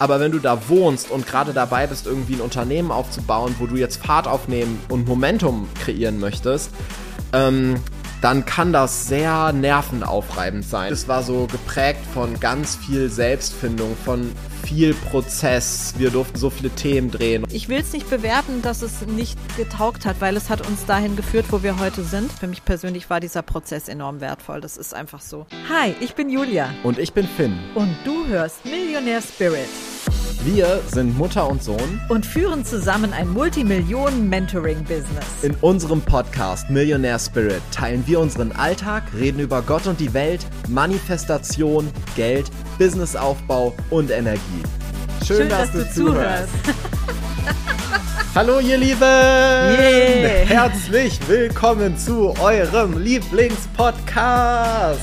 Aber wenn du da wohnst und gerade dabei bist, irgendwie ein Unternehmen aufzubauen, wo du jetzt Fahrt aufnehmen und Momentum kreieren möchtest, ähm, dann kann das sehr nervenaufreibend sein. Es war so geprägt von ganz viel Selbstfindung, von viel Prozess. Wir durften so viele Themen drehen. Ich will es nicht bewerten, dass es nicht getaugt hat, weil es hat uns dahin geführt, wo wir heute sind. Für mich persönlich war dieser Prozess enorm wertvoll. Das ist einfach so. Hi, ich bin Julia. Und ich bin Finn. Und du hörst Millionär Spirit. Wir sind Mutter und Sohn und führen zusammen ein Multimillionen-Mentoring-Business. In unserem Podcast Millionär Spirit teilen wir unseren Alltag, reden über Gott und die Welt, Manifestation, Geld, Businessaufbau und Energie. Schön, Schön dass, dass, du, zuhörst. Hallo ihr Lieben! Yeah. Herzlich willkommen zu eurem Lieblingspodcast.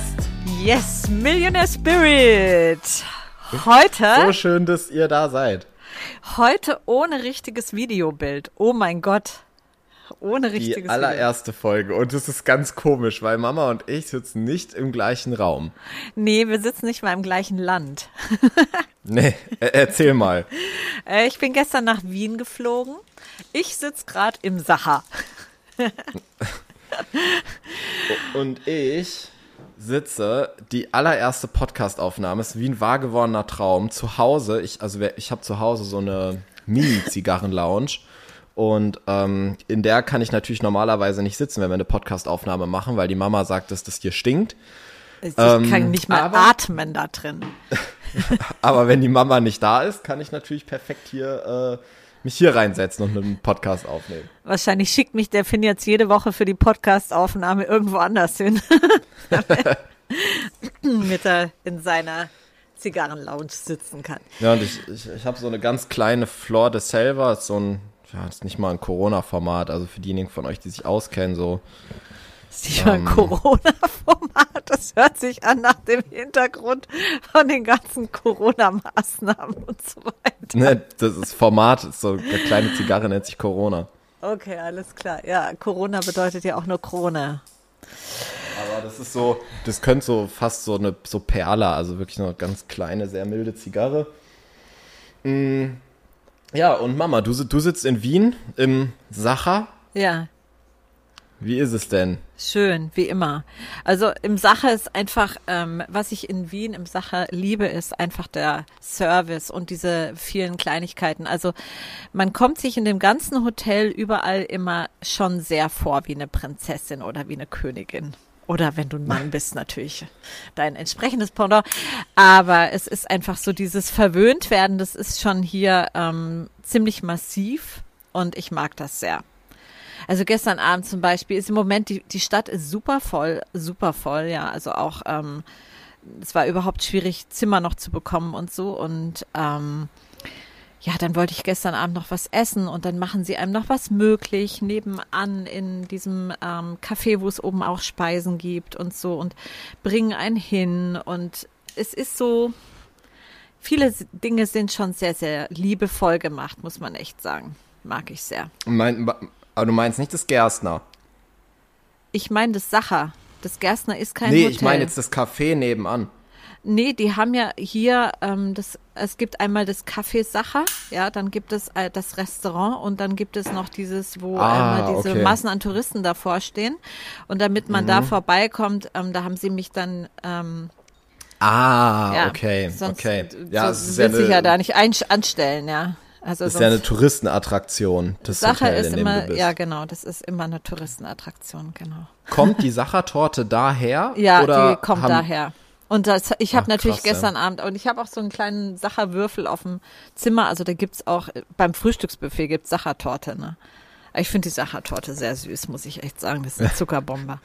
Yes, Millionaire Spirit. Heute. So schön, dass ihr da seid. Heute ohne richtiges Videobild. Oh mein Gott. Ohne richtiges Die allererste Video. Folge. Und es ist ganz komisch, weil Mama und ich sitzen nicht im gleichen Raum. Nee, wir sitzen nicht mal im gleichen Land. nee, erzähl mal. Äh, ich bin gestern nach Wien geflogen. Ich sitze gerade im Sacher. und ich sitze, die allererste Podcastaufnahme ist wie ein wahrgewordener Traum. Zu Hause, ich, also ich habe zu Hause so eine Mini-Zigarren-Lounge. Und ähm, in der kann ich natürlich normalerweise nicht sitzen, wenn wir eine Podcastaufnahme machen, weil die Mama sagt, dass das hier stinkt. Ich ähm, kann nicht mal aber, atmen da drin. aber wenn die Mama nicht da ist, kann ich natürlich perfekt hier äh, mich hier reinsetzen und einen Podcast aufnehmen. Wahrscheinlich schickt mich der Finn jetzt jede Woche für die Podcastaufnahme irgendwo anders hin. Mit er in seiner Zigarrenlounge sitzen kann. Ja, und ich, ich, ich habe so eine ganz kleine Floor de Selva, so ein, ja, ist nicht mal ein Corona-Format, also für diejenigen von euch, die sich auskennen, so ist nicht mal ein ähm. Corona-Format. Das hört sich an nach dem Hintergrund von den ganzen Corona-Maßnahmen und so weiter. Ne, das ist Format, ist so eine kleine Zigarre nennt sich Corona. Okay, alles klar. Ja, Corona bedeutet ja auch nur Krone. Aber das ist so, das könnte so fast so eine so Perla, also wirklich eine ganz kleine, sehr milde Zigarre. Mm, ja, und Mama, du, du sitzt in Wien im Sacher. Ja. Wie ist es denn? Schön, wie immer. Also im Sache ist einfach, ähm, was ich in Wien im Sache liebe, ist einfach der Service und diese vielen Kleinigkeiten. Also man kommt sich in dem ganzen Hotel überall immer schon sehr vor wie eine Prinzessin oder wie eine Königin. Oder wenn du ein Mann bist, natürlich dein entsprechendes Pendant. Aber es ist einfach so dieses Verwöhntwerden, das ist schon hier ähm, ziemlich massiv und ich mag das sehr. Also gestern Abend zum Beispiel ist im Moment, die, die Stadt ist super voll, super voll, ja. Also auch, ähm, es war überhaupt schwierig, Zimmer noch zu bekommen und so. Und ähm, ja, dann wollte ich gestern Abend noch was essen und dann machen sie einem noch was möglich nebenan in diesem ähm, Café, wo es oben auch Speisen gibt und so und bringen einen hin und es ist so, viele Dinge sind schon sehr, sehr liebevoll gemacht, muss man echt sagen. Mag ich sehr. Mein, aber du meinst nicht das Gerstner? Ich meine das Sacher. Das Gerstner ist kein nee, Hotel. Nee, ich meine jetzt das Café nebenan. Nee, die haben ja hier, ähm, das, es gibt einmal das Café Sacher, ja, dann gibt es äh, das Restaurant und dann gibt es noch dieses, wo ah, einmal diese okay. Massen an Touristen davor stehen. Und damit man mhm. da vorbeikommt, ähm, da haben sie mich dann ähm, Ah, ja, okay, sonst, okay. Ja, so, wird sich ja da nicht anstellen, ja. Also das ist ja eine Touristenattraktion. Das Sache Hotel, ist immer, ja genau, das ist immer eine Touristenattraktion, genau. Kommt die Sachertorte daher? Ja, die kommt daher. Und das, ich habe natürlich krass, gestern ja. Abend, und ich habe auch so einen kleinen Sacherwürfel auf dem Zimmer, also da gibt's auch, beim Frühstücksbuffet gibt's Sachertorte, ne? Ich finde die Sachertorte sehr süß, muss ich echt sagen. Das ist eine Zuckerbombe.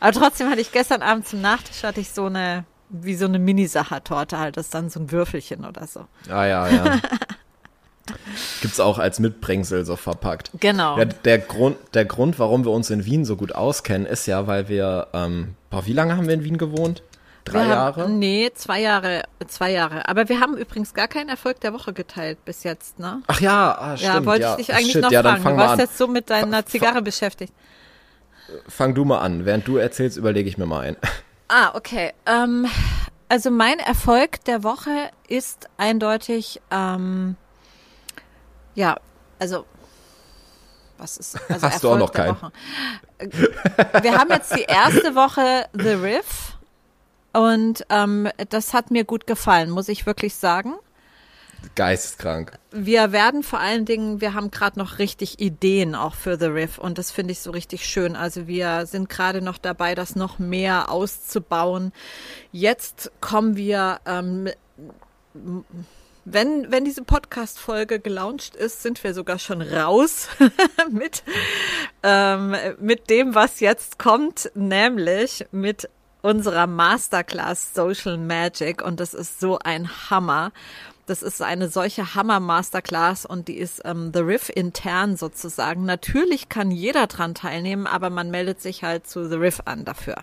Aber trotzdem hatte ich gestern Abend zum Nachtisch hatte ich so eine, wie so eine Mini-Sachertorte halt, das ist dann so ein Würfelchen oder so. Ah, ja, ja. Gibt es auch als Mitbringsel so verpackt. Genau. Ja, der, Grund, der Grund, warum wir uns in Wien so gut auskennen, ist ja, weil wir, ähm, boah, wie lange haben wir in Wien gewohnt? Drei wir Jahre? Haben, nee, zwei Jahre, zwei Jahre. Aber wir haben übrigens gar keinen Erfolg der Woche geteilt bis jetzt, ne? Ach ja, ah, stimmt. Ja, wollte ja. ich dich eigentlich Shit, noch ja, fragen. Du warst jetzt so mit deiner Zigarre beschäftigt. Fang du mal an. Während du erzählst, überlege ich mir mal ein. Ah, okay. Ähm, also mein Erfolg der Woche ist eindeutig, ähm, ja, also was ist also Hast Erfolg du auch noch keinen? Wir haben jetzt die erste Woche The Riff und ähm, das hat mir gut gefallen, muss ich wirklich sagen. Geisteskrank. Wir werden vor allen Dingen, wir haben gerade noch richtig Ideen auch für The Riff und das finde ich so richtig schön. Also wir sind gerade noch dabei, das noch mehr auszubauen. Jetzt kommen wir, ähm, wenn, wenn diese Podcast-Folge gelauncht ist, sind wir sogar schon raus mit, ähm, mit dem, was jetzt kommt, nämlich mit unserer Masterclass Social Magic und das ist so ein Hammer. Das ist eine solche Hammer-Masterclass und die ist ähm, The Riff intern sozusagen. Natürlich kann jeder dran teilnehmen, aber man meldet sich halt zu The Riff an dafür.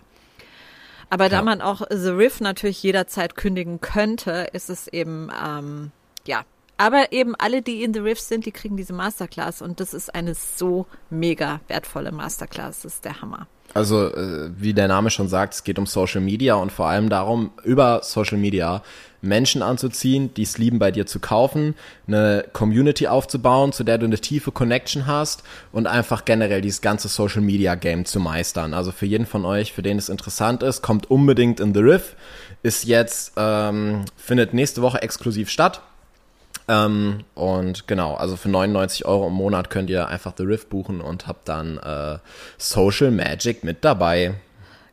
Aber ja. da man auch The Riff natürlich jederzeit kündigen könnte, ist es eben, ähm, ja. Aber eben alle, die in The Riff sind, die kriegen diese Masterclass und das ist eine so mega wertvolle Masterclass. Das ist der Hammer. Also, äh, wie der Name schon sagt, es geht um Social Media und vor allem darum, über Social Media Menschen anzuziehen, die es lieben, bei dir zu kaufen, eine Community aufzubauen, zu der du eine tiefe Connection hast und einfach generell dieses ganze Social Media Game zu meistern. Also für jeden von euch, für den es interessant ist, kommt unbedingt in The Riff. Ist jetzt, ähm, findet nächste Woche exklusiv statt. Ähm, und genau, also für 99 Euro im Monat könnt ihr einfach The Riff buchen und habt dann äh, Social Magic mit dabei.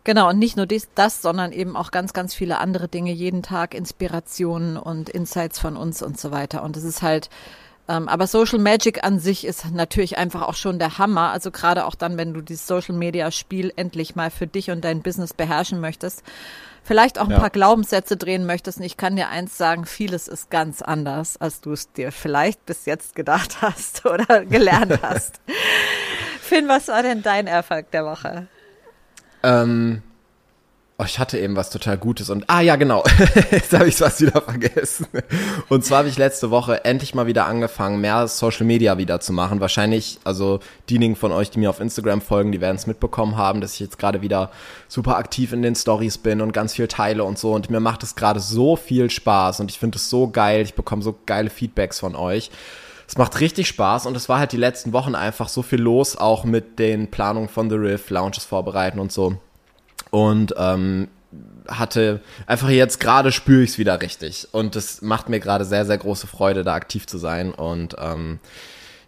Genau, und nicht nur dies, das, sondern eben auch ganz, ganz viele andere Dinge, jeden Tag Inspirationen und Insights von uns und so weiter. Und es ist halt, ähm, aber Social Magic an sich ist natürlich einfach auch schon der Hammer. Also gerade auch dann, wenn du dieses Social Media Spiel endlich mal für dich und dein Business beherrschen möchtest, vielleicht auch ein ja. paar Glaubenssätze drehen möchtest. Und ich kann dir eins sagen, vieles ist ganz anders, als du es dir vielleicht bis jetzt gedacht hast oder gelernt hast. Finn, was war denn dein Erfolg der Woche? Ähm, oh, ich hatte eben was total Gutes und ah ja genau, jetzt habe ich was wieder vergessen. Und zwar habe ich letzte Woche endlich mal wieder angefangen, mehr Social Media wieder zu machen. Wahrscheinlich, also diejenigen von euch, die mir auf Instagram folgen, die werden es mitbekommen haben, dass ich jetzt gerade wieder super aktiv in den Stories bin und ganz viel teile und so. Und mir macht es gerade so viel Spaß und ich finde es so geil. Ich bekomme so geile Feedbacks von euch. Es macht richtig Spaß und es war halt die letzten Wochen einfach so viel los, auch mit den Planungen von The Riff, Launches vorbereiten und so. Und ähm, hatte einfach jetzt gerade spüre ich es wieder richtig. Und das macht mir gerade sehr, sehr große Freude, da aktiv zu sein. Und ähm,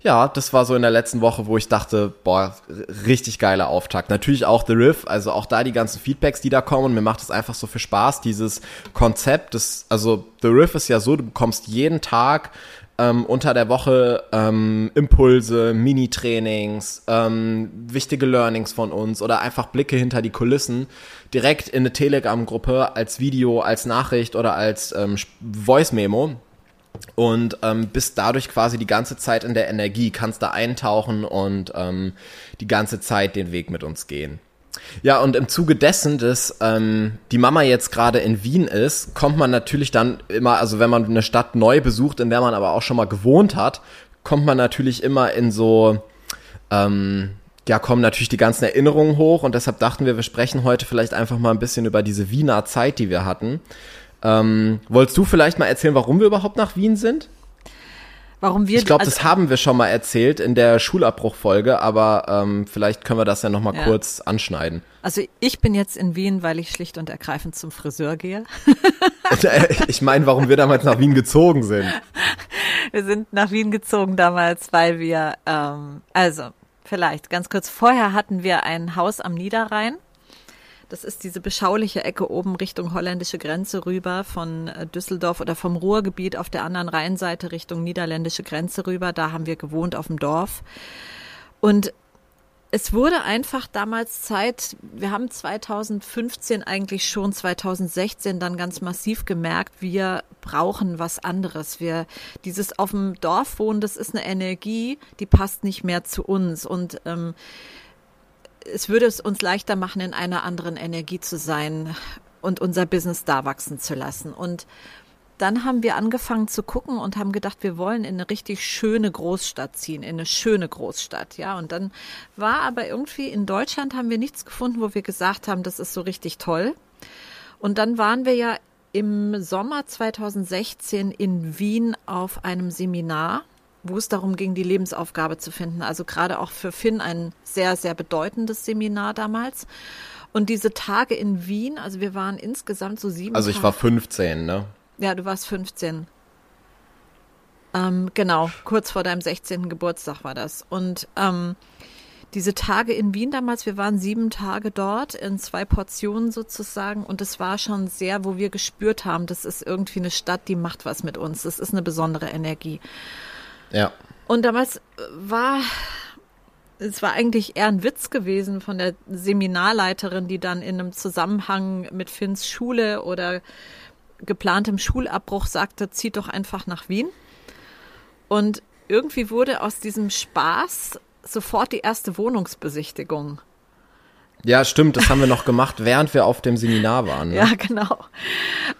ja, das war so in der letzten Woche, wo ich dachte, boah, richtig geiler Auftakt. Natürlich auch The Riff, also auch da die ganzen Feedbacks, die da kommen. Und mir macht es einfach so viel Spaß, dieses Konzept. Das, also The Riff ist ja so, du bekommst jeden Tag ähm, unter der Woche ähm, Impulse, Mini-Trainings, ähm, wichtige Learnings von uns oder einfach Blicke hinter die Kulissen direkt in eine Telegram-Gruppe als Video, als Nachricht oder als ähm, Voice-Memo und ähm, bist dadurch quasi die ganze Zeit in der Energie, kannst da eintauchen und ähm, die ganze Zeit den Weg mit uns gehen. Ja, und im Zuge dessen, dass ähm, die Mama jetzt gerade in Wien ist, kommt man natürlich dann immer, also wenn man eine Stadt neu besucht, in der man aber auch schon mal gewohnt hat, kommt man natürlich immer in so, ähm, ja, kommen natürlich die ganzen Erinnerungen hoch und deshalb dachten wir, wir sprechen heute vielleicht einfach mal ein bisschen über diese Wiener Zeit, die wir hatten. Ähm, wolltest du vielleicht mal erzählen, warum wir überhaupt nach Wien sind? Warum wir ich glaube, also, das haben wir schon mal erzählt in der Schulabbruchfolge, aber ähm, vielleicht können wir das ja noch mal ja. kurz anschneiden. Also ich bin jetzt in Wien, weil ich schlicht und ergreifend zum Friseur gehe. ich meine, warum wir damals nach Wien gezogen sind. Wir sind nach Wien gezogen damals, weil wir, ähm, also vielleicht ganz kurz vorher hatten wir ein Haus am Niederrhein das ist diese beschauliche Ecke oben Richtung holländische Grenze rüber von äh, Düsseldorf oder vom Ruhrgebiet auf der anderen Rheinseite Richtung niederländische Grenze rüber. Da haben wir gewohnt auf dem Dorf. Und es wurde einfach damals Zeit, wir haben 2015 eigentlich schon 2016 dann ganz massiv gemerkt, wir brauchen was anderes. Wir, dieses auf dem Dorf wohnen, das ist eine Energie, die passt nicht mehr zu uns. Und ähm, es würde es uns leichter machen, in einer anderen Energie zu sein und unser Business da wachsen zu lassen. Und dann haben wir angefangen zu gucken und haben gedacht, wir wollen in eine richtig schöne Großstadt ziehen, in eine schöne Großstadt, ja. Und dann war aber irgendwie in Deutschland haben wir nichts gefunden, wo wir gesagt haben, das ist so richtig toll. Und dann waren wir ja im Sommer 2016 in Wien auf einem Seminar, wo es darum ging, die Lebensaufgabe zu finden. Also gerade auch für Finn ein sehr, sehr bedeutendes Seminar damals. Und diese Tage in Wien, also wir waren insgesamt so sieben. Also ich war 15, ne? Ja, du warst 15. Ähm, genau, kurz vor deinem 16. Geburtstag war das. Und ähm, diese Tage in Wien damals, wir waren sieben Tage dort in zwei Portionen sozusagen und es war schon sehr, wo wir gespürt haben, das ist irgendwie eine Stadt, die macht was mit uns. Das ist eine besondere Energie. Ja. Und damals war es war eigentlich eher ein Witz gewesen von der Seminarleiterin, die dann in einem Zusammenhang mit Finns Schule oder geplantem Schulabbruch sagte, zieht doch einfach nach Wien. Und irgendwie wurde aus diesem Spaß sofort die erste Wohnungsbesichtigung. Ja, stimmt, das haben wir noch gemacht, während wir auf dem Seminar waren. Ne? Ja, genau.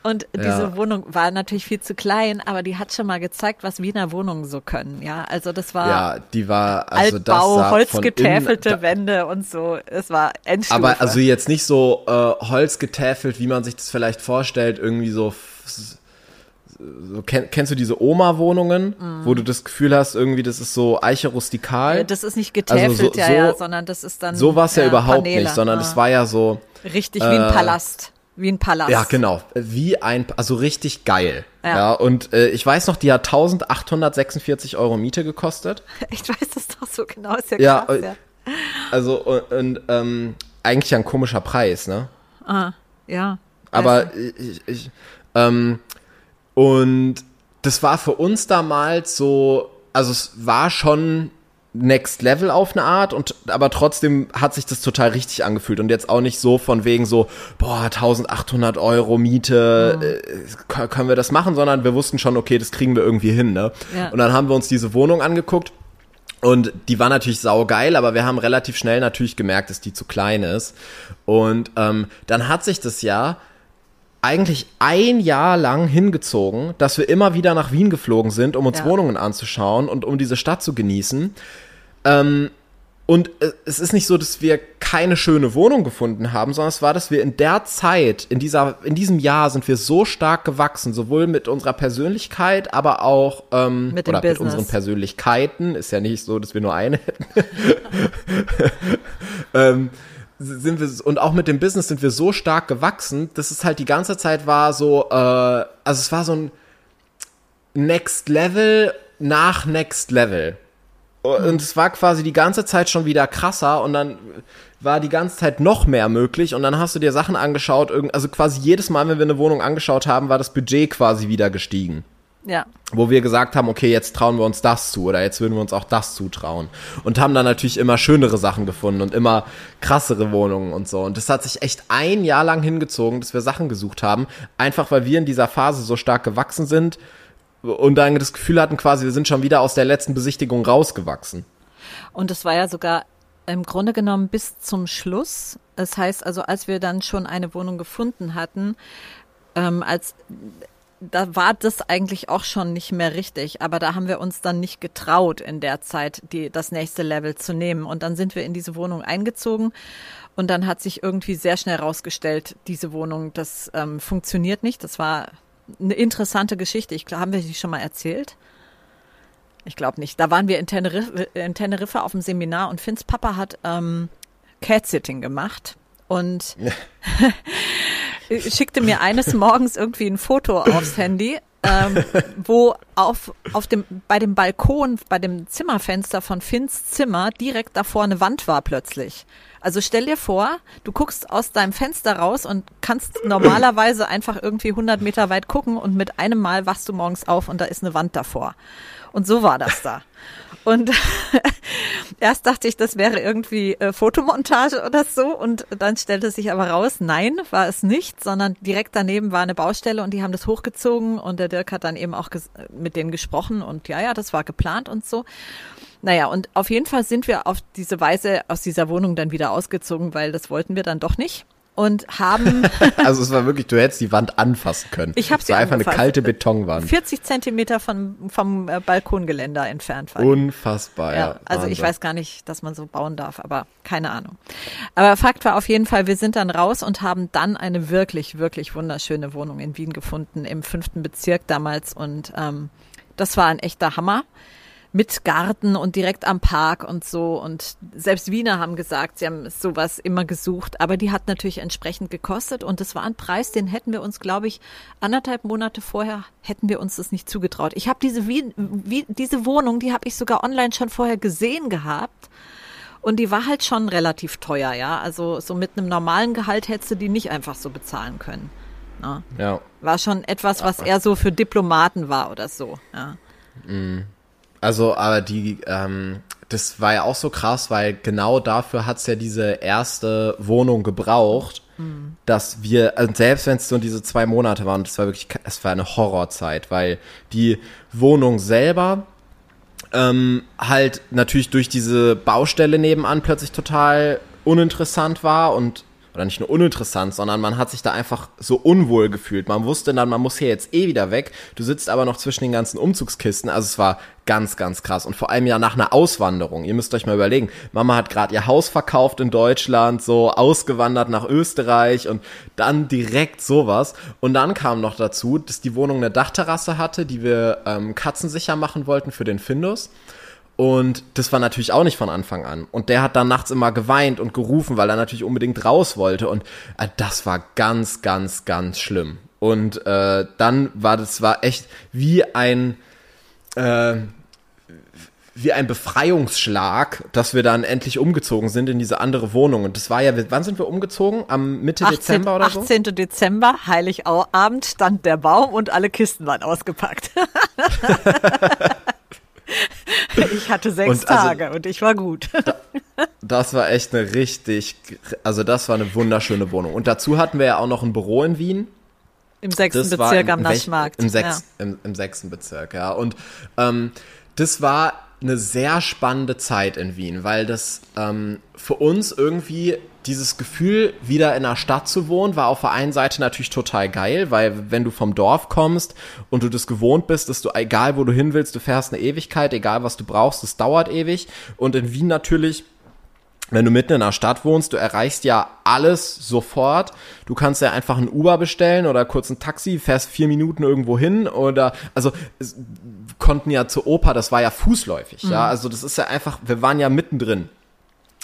Und diese ja. Wohnung war natürlich viel zu klein, aber die hat schon mal gezeigt, was Wiener Wohnungen so können. Ja, also das war ja, die war also Altbau, das holzgetäfelte innen, Wände und so. Es war Endstufe. Aber also jetzt nicht so äh, holzgetäfelt, wie man sich das vielleicht vorstellt, irgendwie so so, kenn, kennst du diese Oma-Wohnungen, mm. wo du das Gefühl hast, irgendwie, das ist so Eiche rustikal? Das ist nicht getäfelt, also so, ja, ja, sondern das ist dann. So war es ja, ja, überhaupt Paneele. nicht, sondern es ah. war ja so. Richtig, wie ein äh, Palast. Wie ein Palast. Ja, genau. Wie ein, also richtig geil. Ja. ja und äh, ich weiß noch, die hat 1846 Euro Miete gekostet. Ich weiß das doch so genau, ist ja, ja krass, ja. Also, und, und ähm, eigentlich ein komischer Preis, ne? Ah, ja. Aber ich, ich ähm, und das war für uns damals so, also es war schon Next Level auf eine Art und aber trotzdem hat sich das total richtig angefühlt und jetzt auch nicht so von wegen so boah 1800 Euro Miete mhm. äh, können wir das machen, sondern wir wussten schon okay das kriegen wir irgendwie hin ne ja. und dann haben wir uns diese Wohnung angeguckt und die war natürlich saugeil, aber wir haben relativ schnell natürlich gemerkt, dass die zu klein ist und ähm, dann hat sich das ja eigentlich ein Jahr lang hingezogen, dass wir immer wieder nach Wien geflogen sind, um uns ja. Wohnungen anzuschauen und um diese Stadt zu genießen. Ähm, und es ist nicht so, dass wir keine schöne Wohnung gefunden haben, sondern es war, dass wir in der Zeit, in dieser, in diesem Jahr sind wir so stark gewachsen, sowohl mit unserer Persönlichkeit, aber auch ähm, mit, oder mit unseren Persönlichkeiten. Ist ja nicht so, dass wir nur eine hätten. ähm, sind wir und auch mit dem Business sind wir so stark gewachsen, dass es halt die ganze Zeit war so, äh, also es war so ein Next Level nach Next Level. Und es war quasi die ganze Zeit schon wieder krasser und dann war die ganze Zeit noch mehr möglich und dann hast du dir Sachen angeschaut, also quasi jedes Mal, wenn wir eine Wohnung angeschaut haben, war das Budget quasi wieder gestiegen. Ja. Wo wir gesagt haben, okay, jetzt trauen wir uns das zu oder jetzt würden wir uns auch das zutrauen. Und haben dann natürlich immer schönere Sachen gefunden und immer krassere Wohnungen und so. Und das hat sich echt ein Jahr lang hingezogen, dass wir Sachen gesucht haben, einfach weil wir in dieser Phase so stark gewachsen sind und dann das Gefühl hatten quasi, wir sind schon wieder aus der letzten Besichtigung rausgewachsen. Und es war ja sogar im Grunde genommen bis zum Schluss. Das heißt also, als wir dann schon eine Wohnung gefunden hatten, ähm, als da war das eigentlich auch schon nicht mehr richtig, aber da haben wir uns dann nicht getraut in der Zeit, die, das nächste Level zu nehmen. Und dann sind wir in diese Wohnung eingezogen und dann hat sich irgendwie sehr schnell rausgestellt, diese Wohnung, das ähm, funktioniert nicht. Das war eine interessante Geschichte. Ich glaube, haben wir die schon mal erzählt? Ich glaube nicht. Da waren wir in Teneriffa, in Teneriffa auf dem Seminar und Finns Papa hat ähm, Cat-Sitting gemacht und schickte mir eines Morgens irgendwie ein Foto aufs Handy, ähm, wo auf, auf dem, bei dem Balkon, bei dem Zimmerfenster von Finns Zimmer direkt davor eine Wand war plötzlich. Also stell dir vor, du guckst aus deinem Fenster raus und kannst normalerweise einfach irgendwie 100 Meter weit gucken und mit einem Mal wachst du morgens auf und da ist eine Wand davor. Und so war das da. Und erst dachte ich, das wäre irgendwie äh, Fotomontage oder so. Und dann stellte sich aber raus, nein, war es nicht, sondern direkt daneben war eine Baustelle und die haben das hochgezogen und der Dirk hat dann eben auch mit denen gesprochen und ja, ja, das war geplant und so. Naja, und auf jeden Fall sind wir auf diese Weise aus dieser Wohnung dann wieder ausgezogen, weil das wollten wir dann doch nicht. Und haben. also es war wirklich, du hättest die Wand anfassen können. Ich habe sie einfach angefasst. eine kalte Betonwand. 40 Zentimeter von, vom äh, Balkongeländer entfernt war. Unfassbar, ja. ja also ich weiß gar nicht, dass man so bauen darf, aber keine Ahnung. Aber Fakt war auf jeden Fall, wir sind dann raus und haben dann eine wirklich, wirklich wunderschöne Wohnung in Wien gefunden, im fünften Bezirk damals. Und ähm, das war ein echter Hammer mit Garten und direkt am Park und so. Und selbst Wiener haben gesagt, sie haben sowas immer gesucht. Aber die hat natürlich entsprechend gekostet. Und das war ein Preis, den hätten wir uns, glaube ich, anderthalb Monate vorher, hätten wir uns das nicht zugetraut. Ich habe diese, Wien, wie, diese Wohnung, die habe ich sogar online schon vorher gesehen gehabt. Und die war halt schon relativ teuer, ja. Also so mit einem normalen Gehalt hättest du die nicht einfach so bezahlen können. Ne? Ja. War schon etwas, was eher so für Diplomaten war oder so, ja. Mhm. Also, aber die, ähm, das war ja auch so krass, weil genau dafür hat's ja diese erste Wohnung gebraucht, mhm. dass wir, also selbst wenn es so diese zwei Monate waren, das war wirklich, es war eine Horrorzeit, weil die Wohnung selber ähm, halt natürlich durch diese Baustelle nebenan plötzlich total uninteressant war und oder nicht nur uninteressant, sondern man hat sich da einfach so unwohl gefühlt. Man wusste dann, man muss hier jetzt eh wieder weg. Du sitzt aber noch zwischen den ganzen Umzugskisten. Also es war ganz, ganz krass. Und vor allem ja nach einer Auswanderung. Ihr müsst euch mal überlegen. Mama hat gerade ihr Haus verkauft in Deutschland, so ausgewandert nach Österreich und dann direkt sowas. Und dann kam noch dazu, dass die Wohnung eine Dachterrasse hatte, die wir ähm, katzensicher machen wollten für den Findus. Und das war natürlich auch nicht von Anfang an. Und der hat dann nachts immer geweint und gerufen, weil er natürlich unbedingt raus wollte. Und äh, das war ganz, ganz, ganz schlimm. Und äh, dann war das war echt wie ein äh, wie ein Befreiungsschlag, dass wir dann endlich umgezogen sind in diese andere Wohnung. Und das war ja, wann sind wir umgezogen? Am Mitte 18, Dezember oder 18. so? 18. Dezember, Heiligabend, stand der Baum und alle Kisten waren ausgepackt. Ich hatte sechs und also, Tage und ich war gut. das war echt eine richtig, also das war eine wunderschöne Wohnung. Und dazu hatten wir ja auch noch ein Büro in Wien. Im sechsten Bezirk im, am Naschmarkt. Im, sechs, ja. im, Im, sechsten Bezirk, ja. Und ähm, das war eine sehr spannende Zeit in Wien, weil das ähm, für uns irgendwie dieses Gefühl, wieder in einer Stadt zu wohnen, war auf der einen Seite natürlich total geil, weil wenn du vom Dorf kommst und du das gewohnt bist, dass du, egal wo du hin willst, du fährst eine Ewigkeit, egal was du brauchst, es dauert ewig. Und in Wien natürlich wenn du mitten in einer Stadt wohnst, du erreichst ja alles sofort. Du kannst ja einfach ein Uber bestellen oder kurz ein Taxi, fährst vier Minuten irgendwo hin oder, also, konnten ja zur Oper, das war ja fußläufig, mhm. ja. Also das ist ja einfach, wir waren ja mittendrin.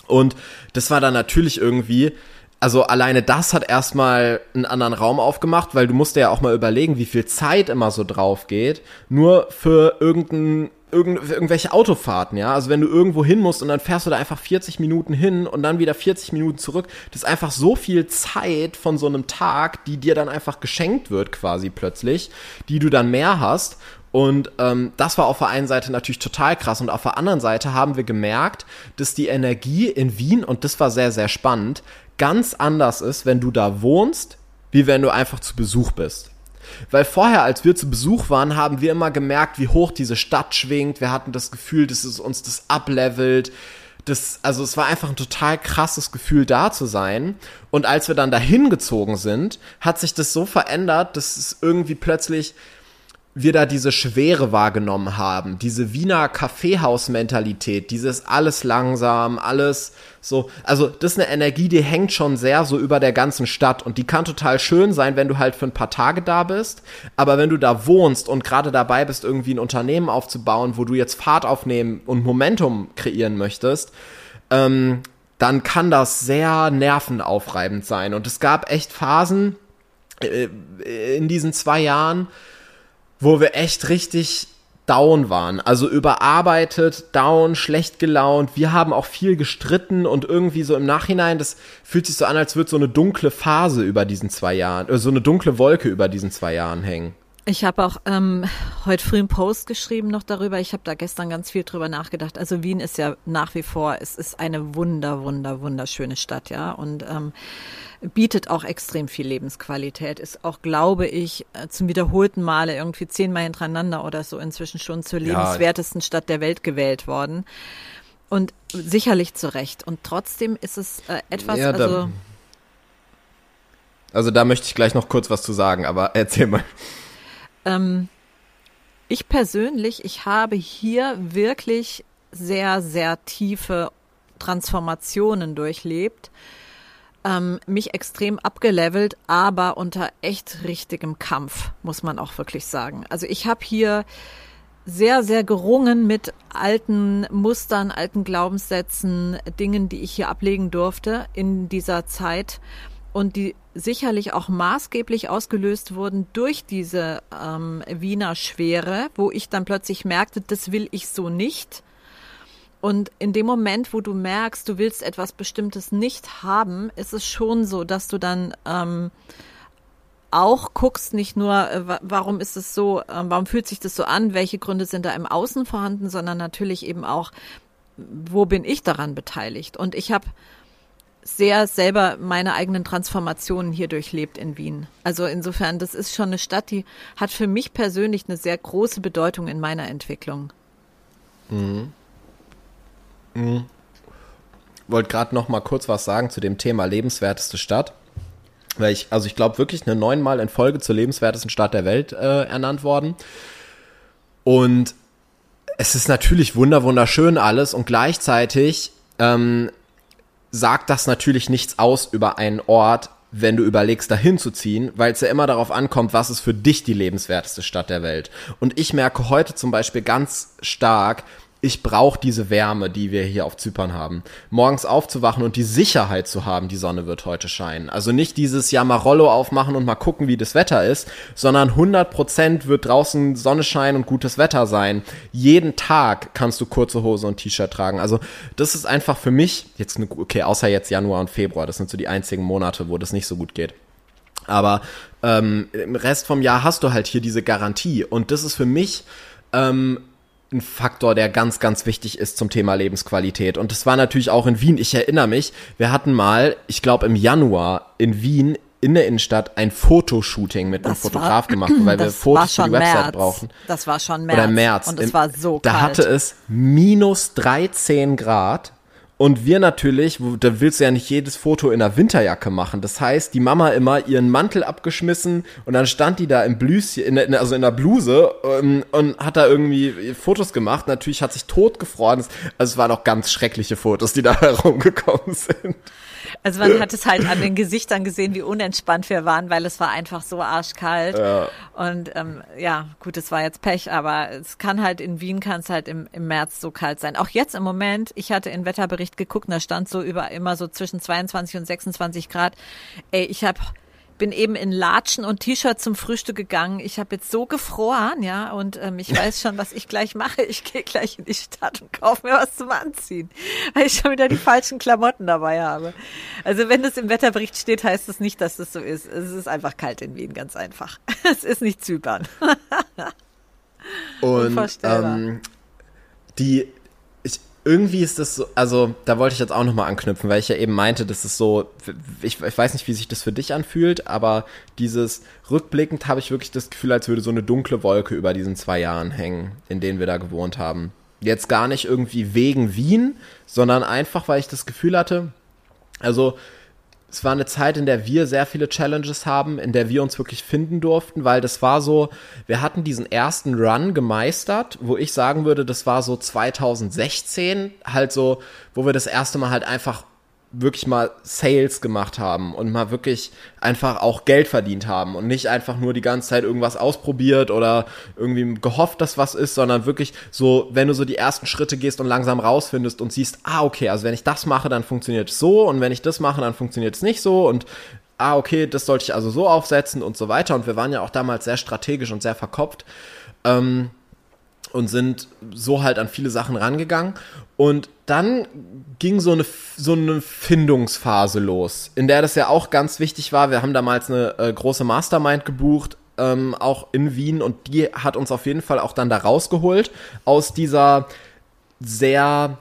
Und das war dann natürlich irgendwie, also alleine das hat erstmal einen anderen Raum aufgemacht, weil du musst ja auch mal überlegen, wie viel Zeit immer so drauf geht, nur für irgendein irgend, irgendwelche Autofahrten, ja. Also wenn du irgendwo hin musst und dann fährst du da einfach 40 Minuten hin und dann wieder 40 Minuten zurück, das ist einfach so viel Zeit von so einem Tag, die dir dann einfach geschenkt wird quasi plötzlich, die du dann mehr hast. Und ähm, das war auf der einen Seite natürlich total krass. Und auf der anderen Seite haben wir gemerkt, dass die Energie in Wien, und das war sehr, sehr spannend, ganz anders ist, wenn du da wohnst, wie wenn du einfach zu Besuch bist. Weil vorher, als wir zu Besuch waren, haben wir immer gemerkt, wie hoch diese Stadt schwingt. Wir hatten das Gefühl, dass es uns das ablevelt. Das, also es war einfach ein total krasses Gefühl, da zu sein. Und als wir dann dahin gezogen sind, hat sich das so verändert, dass es irgendwie plötzlich wir da diese Schwere wahrgenommen haben, diese Wiener Kaffeehaus-Mentalität, dieses alles langsam, alles so, also das ist eine Energie, die hängt schon sehr so über der ganzen Stadt und die kann total schön sein, wenn du halt für ein paar Tage da bist, aber wenn du da wohnst und gerade dabei bist, irgendwie ein Unternehmen aufzubauen, wo du jetzt Fahrt aufnehmen und Momentum kreieren möchtest, ähm, dann kann das sehr nervenaufreibend sein. Und es gab echt Phasen äh, in diesen zwei Jahren, wo wir echt richtig down waren. Also überarbeitet, down, schlecht gelaunt. Wir haben auch viel gestritten und irgendwie so im Nachhinein, das fühlt sich so an, als würde so eine dunkle Phase über diesen zwei Jahren, äh, so eine dunkle Wolke über diesen zwei Jahren hängen. Ich habe auch ähm, heute früh einen Post geschrieben noch darüber. Ich habe da gestern ganz viel drüber nachgedacht. Also Wien ist ja nach wie vor, es ist eine wunder, wunder, wunderschöne Stadt, ja. Und ähm, bietet auch extrem viel Lebensqualität, ist auch, glaube ich, äh, zum wiederholten Male irgendwie zehnmal hintereinander oder so inzwischen schon zur lebenswertesten ja. Stadt der Welt gewählt worden. Und sicherlich zu Recht. Und trotzdem ist es äh, etwas, ja, also Also da möchte ich gleich noch kurz was zu sagen, aber erzähl mal. Ähm, ich persönlich, ich habe hier wirklich sehr, sehr tiefe Transformationen durchlebt, ähm, mich extrem abgelevelt, aber unter echt richtigem Kampf, muss man auch wirklich sagen. Also ich habe hier sehr, sehr gerungen mit alten Mustern, alten Glaubenssätzen, Dingen, die ich hier ablegen durfte in dieser Zeit und die sicherlich auch maßgeblich ausgelöst wurden durch diese ähm, Wiener Schwere, wo ich dann plötzlich merkte, das will ich so nicht. Und in dem Moment, wo du merkst, du willst etwas Bestimmtes nicht haben, ist es schon so, dass du dann ähm, auch guckst, nicht nur, äh, warum ist es so, äh, warum fühlt sich das so an, welche Gründe sind da im Außen vorhanden, sondern natürlich eben auch, wo bin ich daran beteiligt? Und ich habe sehr selber meine eigenen Transformationen hier durchlebt in Wien. Also insofern, das ist schon eine Stadt, die hat für mich persönlich eine sehr große Bedeutung in meiner Entwicklung. Mhm. Mhm. Wollte gerade noch mal kurz was sagen zu dem Thema lebenswerteste Stadt. Weil ich, also ich glaube wirklich eine neunmal in Folge zur lebenswertesten Stadt der Welt äh, ernannt worden. Und es ist natürlich wunder wunderschön alles und gleichzeitig ähm, sagt das natürlich nichts aus über einen Ort, wenn du überlegst, dahin zu ziehen, weil es ja immer darauf ankommt, was ist für dich die lebenswerteste Stadt der Welt. Und ich merke heute zum Beispiel ganz stark, ich brauche diese Wärme, die wir hier auf Zypern haben. Morgens aufzuwachen und die Sicherheit zu haben, die Sonne wird heute scheinen. Also nicht dieses ja mal Rollo aufmachen und mal gucken, wie das Wetter ist, sondern 100% wird draußen Sonne scheinen und gutes Wetter sein. Jeden Tag kannst du kurze Hose und T-Shirt tragen. Also das ist einfach für mich jetzt eine, okay, außer jetzt Januar und Februar, das sind so die einzigen Monate, wo das nicht so gut geht. Aber ähm, im Rest vom Jahr hast du halt hier diese Garantie und das ist für mich ähm, ein Faktor, der ganz, ganz wichtig ist zum Thema Lebensqualität. Und das war natürlich auch in Wien. Ich erinnere mich, wir hatten mal, ich glaube im Januar in Wien in der Innenstadt ein Fotoshooting mit einem Fotograf war, gemacht, weil wir Fotos für die Website März. brauchen. Das war schon März. Oder März. Und es war so da kalt. Da hatte es minus 13 Grad und wir natürlich, da willst du ja nicht jedes Foto in der Winterjacke machen. Das heißt, die Mama immer ihren Mantel abgeschmissen und dann stand die da im Blüschen, also in der Bluse ähm, und hat da irgendwie Fotos gemacht. Natürlich hat sich tot gefroren. Also es waren auch ganz schreckliche Fotos, die da herumgekommen sind. Also man hat es halt an den Gesichtern gesehen, wie unentspannt wir waren, weil es war einfach so arschkalt. Ja. Und ähm, ja, gut, es war jetzt Pech, aber es kann halt in Wien kann es halt im, im März so kalt sein. Auch jetzt im Moment, ich hatte in Wetterbericht geguckt, da stand so über immer so zwischen 22 und 26 Grad. Ey, ich habe bin eben in Latschen und T-Shirt zum Frühstück gegangen. Ich habe jetzt so gefroren, ja, und ähm, ich weiß schon, was ich gleich mache. Ich gehe gleich in die Stadt und kaufe mir was zum Anziehen, weil ich schon wieder die falschen Klamotten dabei habe. Also wenn das im Wetterbericht steht, heißt das nicht, dass das so ist. Es ist einfach kalt in Wien, ganz einfach. Es ist nicht Zypern. und ähm, die irgendwie ist das so, also da wollte ich jetzt auch nochmal anknüpfen, weil ich ja eben meinte, das ist so, ich, ich weiß nicht, wie sich das für dich anfühlt, aber dieses rückblickend habe ich wirklich das Gefühl, als würde so eine dunkle Wolke über diesen zwei Jahren hängen, in denen wir da gewohnt haben. Jetzt gar nicht irgendwie wegen Wien, sondern einfach, weil ich das Gefühl hatte, also es war eine Zeit, in der wir sehr viele Challenges haben, in der wir uns wirklich finden durften, weil das war so, wir hatten diesen ersten Run gemeistert, wo ich sagen würde, das war so 2016, halt so, wo wir das erste Mal halt einfach wirklich mal Sales gemacht haben und mal wirklich einfach auch Geld verdient haben und nicht einfach nur die ganze Zeit irgendwas ausprobiert oder irgendwie gehofft, dass was ist, sondern wirklich so, wenn du so die ersten Schritte gehst und langsam rausfindest und siehst, ah, okay, also wenn ich das mache, dann funktioniert es so und wenn ich das mache, dann funktioniert es nicht so und ah, okay, das sollte ich also so aufsetzen und so weiter und wir waren ja auch damals sehr strategisch und sehr verkopft. Ähm, und sind so halt an viele Sachen rangegangen. Und dann ging so eine, so eine Findungsphase los, in der das ja auch ganz wichtig war. Wir haben damals eine äh, große Mastermind gebucht, ähm, auch in Wien, und die hat uns auf jeden Fall auch dann da rausgeholt aus dieser sehr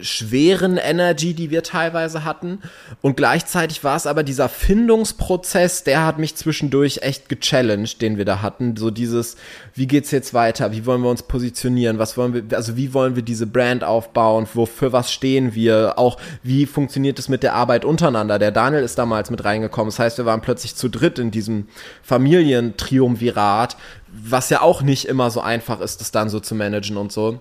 schweren Energy, die wir teilweise hatten. Und gleichzeitig war es aber dieser Findungsprozess, der hat mich zwischendurch echt gechallenged, den wir da hatten. So dieses, wie geht's jetzt weiter? Wie wollen wir uns positionieren? Was wollen wir, also wie wollen wir diese Brand aufbauen? Wofür was stehen wir? Auch wie funktioniert es mit der Arbeit untereinander? Der Daniel ist damals mit reingekommen. Das heißt, wir waren plötzlich zu dritt in diesem Familientriumvirat, was ja auch nicht immer so einfach ist, das dann so zu managen und so.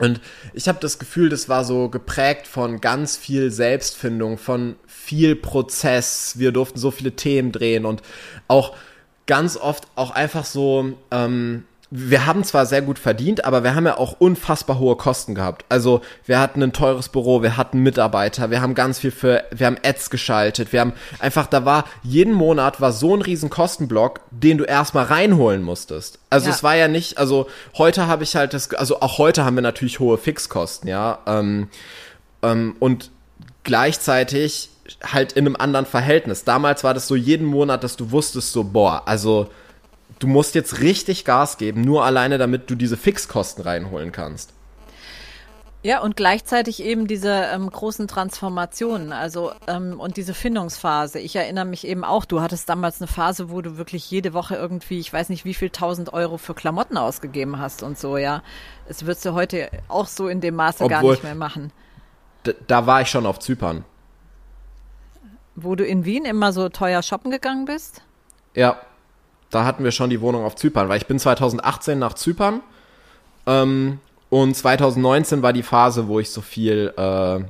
Und ich habe das Gefühl, das war so geprägt von ganz viel Selbstfindung, von viel Prozess. Wir durften so viele Themen drehen und auch ganz oft auch einfach so ähm, wir haben zwar sehr gut verdient, aber wir haben ja auch unfassbar hohe Kosten gehabt. Also wir hatten ein teures Büro, wir hatten Mitarbeiter, wir haben ganz viel für, wir haben Ads geschaltet, wir haben einfach, da war, jeden Monat war so ein riesen Kostenblock, den du erstmal reinholen musstest. Also ja. es war ja nicht, also heute habe ich halt das, also auch heute haben wir natürlich hohe Fixkosten, ja. Ähm, ähm, und gleichzeitig halt in einem anderen Verhältnis. Damals war das so jeden Monat, dass du wusstest so, boah, also du musst jetzt richtig Gas geben, nur alleine damit du diese Fixkosten reinholen kannst. Ja, und gleichzeitig eben diese ähm, großen Transformationen, also ähm, und diese Findungsphase. Ich erinnere mich eben auch, du hattest damals eine Phase, wo du wirklich jede Woche irgendwie, ich weiß nicht, wie viel tausend Euro für Klamotten ausgegeben hast und so, ja. Das würdest du heute auch so in dem Maße Obwohl, gar nicht mehr machen. Da war ich schon auf Zypern. Wo du in Wien immer so teuer shoppen gegangen bist? Ja, da hatten wir schon die Wohnung auf Zypern, weil ich bin 2018 nach Zypern ähm, und 2019 war die Phase, wo ich so viel äh,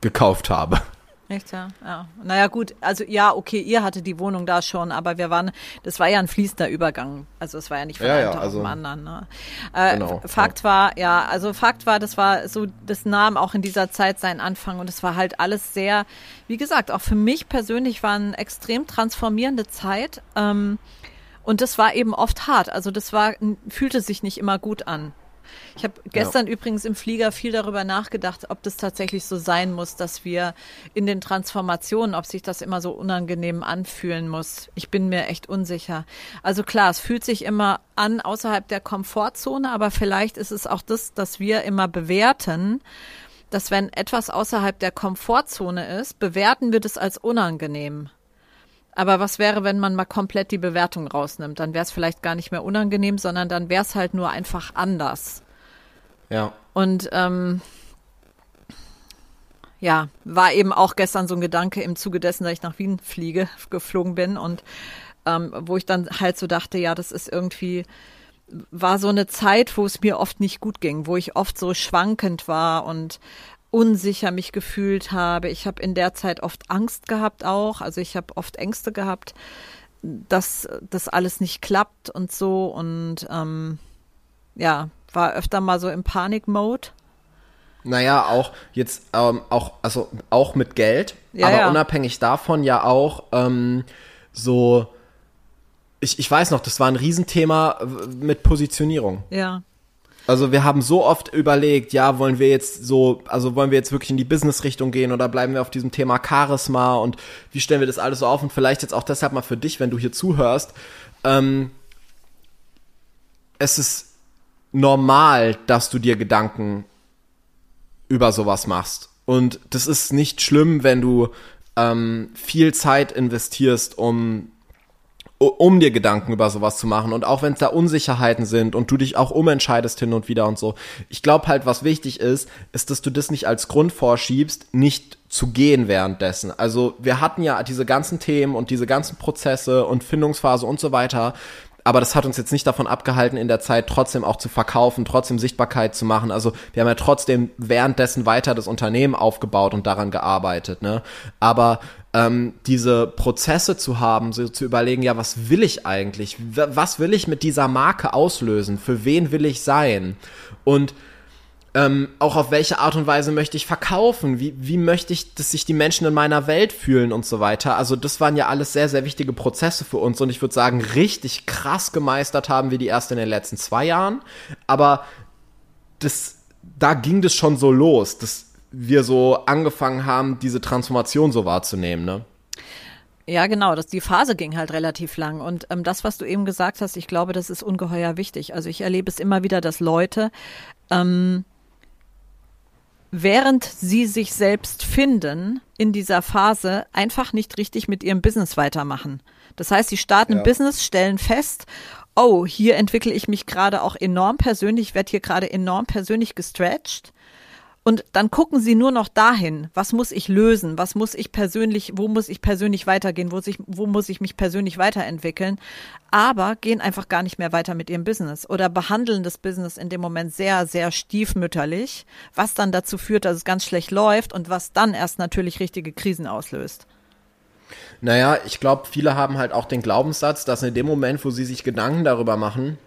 gekauft habe. Echt, ja. ja. Naja, gut, also ja, okay, ihr hattet die Wohnung da schon, aber wir waren, das war ja ein fließender Übergang. Also es war ja nicht von ja, einem ja, Tag also, den anderen. Ne? Äh, genau, Fakt ja. war, ja, also Fakt war, das war so, das nahm auch in dieser Zeit seinen Anfang und es war halt alles sehr, wie gesagt, auch für mich persönlich war eine extrem transformierende Zeit. Ähm, und das war eben oft hart. Also das war, fühlte sich nicht immer gut an. Ich habe gestern ja. übrigens im Flieger viel darüber nachgedacht, ob das tatsächlich so sein muss, dass wir in den Transformationen, ob sich das immer so unangenehm anfühlen muss. Ich bin mir echt unsicher. Also klar, es fühlt sich immer an außerhalb der Komfortzone, aber vielleicht ist es auch das, dass wir immer bewerten, dass wenn etwas außerhalb der Komfortzone ist, bewerten wir das als unangenehm. Aber was wäre, wenn man mal komplett die Bewertung rausnimmt? Dann wäre es vielleicht gar nicht mehr unangenehm, sondern dann wäre es halt nur einfach anders. Ja. Und ähm, ja, war eben auch gestern so ein Gedanke im Zuge dessen, dass ich nach Wien fliege, geflogen bin und ähm, wo ich dann halt so dachte, ja, das ist irgendwie, war so eine Zeit, wo es mir oft nicht gut ging, wo ich oft so schwankend war und unsicher mich gefühlt habe. Ich habe in der Zeit oft Angst gehabt auch. Also ich habe oft Ängste gehabt, dass das alles nicht klappt und so. Und ähm, ja, war öfter mal so im Panik-Mode. Naja, auch jetzt ähm, auch, also auch mit Geld, ja, aber ja. unabhängig davon ja auch ähm, so, ich, ich weiß noch, das war ein Riesenthema mit Positionierung. Ja. Also wir haben so oft überlegt, ja, wollen wir jetzt so, also wollen wir jetzt wirklich in die Business-Richtung gehen oder bleiben wir auf diesem Thema Charisma und wie stellen wir das alles so auf und vielleicht jetzt auch deshalb mal für dich, wenn du hier zuhörst, ähm, es ist normal, dass du dir Gedanken über sowas machst. Und das ist nicht schlimm, wenn du ähm, viel Zeit investierst, um um dir Gedanken über sowas zu machen und auch wenn es da Unsicherheiten sind und du dich auch umentscheidest hin und wieder und so. Ich glaube halt, was wichtig ist, ist, dass du das nicht als Grund vorschiebst, nicht zu gehen währenddessen. Also wir hatten ja diese ganzen Themen und diese ganzen Prozesse und Findungsphase und so weiter. Aber das hat uns jetzt nicht davon abgehalten, in der Zeit trotzdem auch zu verkaufen, trotzdem Sichtbarkeit zu machen. Also wir haben ja trotzdem währenddessen weiter das Unternehmen aufgebaut und daran gearbeitet. Ne? Aber ähm, diese Prozesse zu haben, so zu überlegen, ja, was will ich eigentlich? Was will ich mit dieser Marke auslösen? Für wen will ich sein? Und ähm, auch auf welche Art und Weise möchte ich verkaufen? Wie, wie möchte ich, dass sich die Menschen in meiner Welt fühlen und so weiter? Also das waren ja alles sehr, sehr wichtige Prozesse für uns und ich würde sagen, richtig krass gemeistert haben wir die erst in den letzten zwei Jahren. Aber das, da ging das schon so los, dass wir so angefangen haben, diese Transformation so wahrzunehmen, ne? Ja, genau. Das, die Phase ging halt relativ lang. Und ähm, das, was du eben gesagt hast, ich glaube, das ist ungeheuer wichtig. Also ich erlebe es immer wieder, dass Leute ähm, während sie sich selbst finden in dieser Phase, einfach nicht richtig mit ihrem Business weitermachen. Das heißt, sie starten ja. Business, stellen fest, oh, hier entwickle ich mich gerade auch enorm persönlich, werde hier gerade enorm persönlich gestretched. Und dann gucken sie nur noch dahin, was muss ich lösen, was muss ich persönlich, wo muss ich persönlich weitergehen, wo, sich, wo muss ich mich persönlich weiterentwickeln, aber gehen einfach gar nicht mehr weiter mit ihrem Business oder behandeln das Business in dem Moment sehr, sehr stiefmütterlich, was dann dazu führt, dass es ganz schlecht läuft und was dann erst natürlich richtige Krisen auslöst. Naja, ich glaube, viele haben halt auch den Glaubenssatz, dass in dem Moment, wo sie sich Gedanken darüber machen,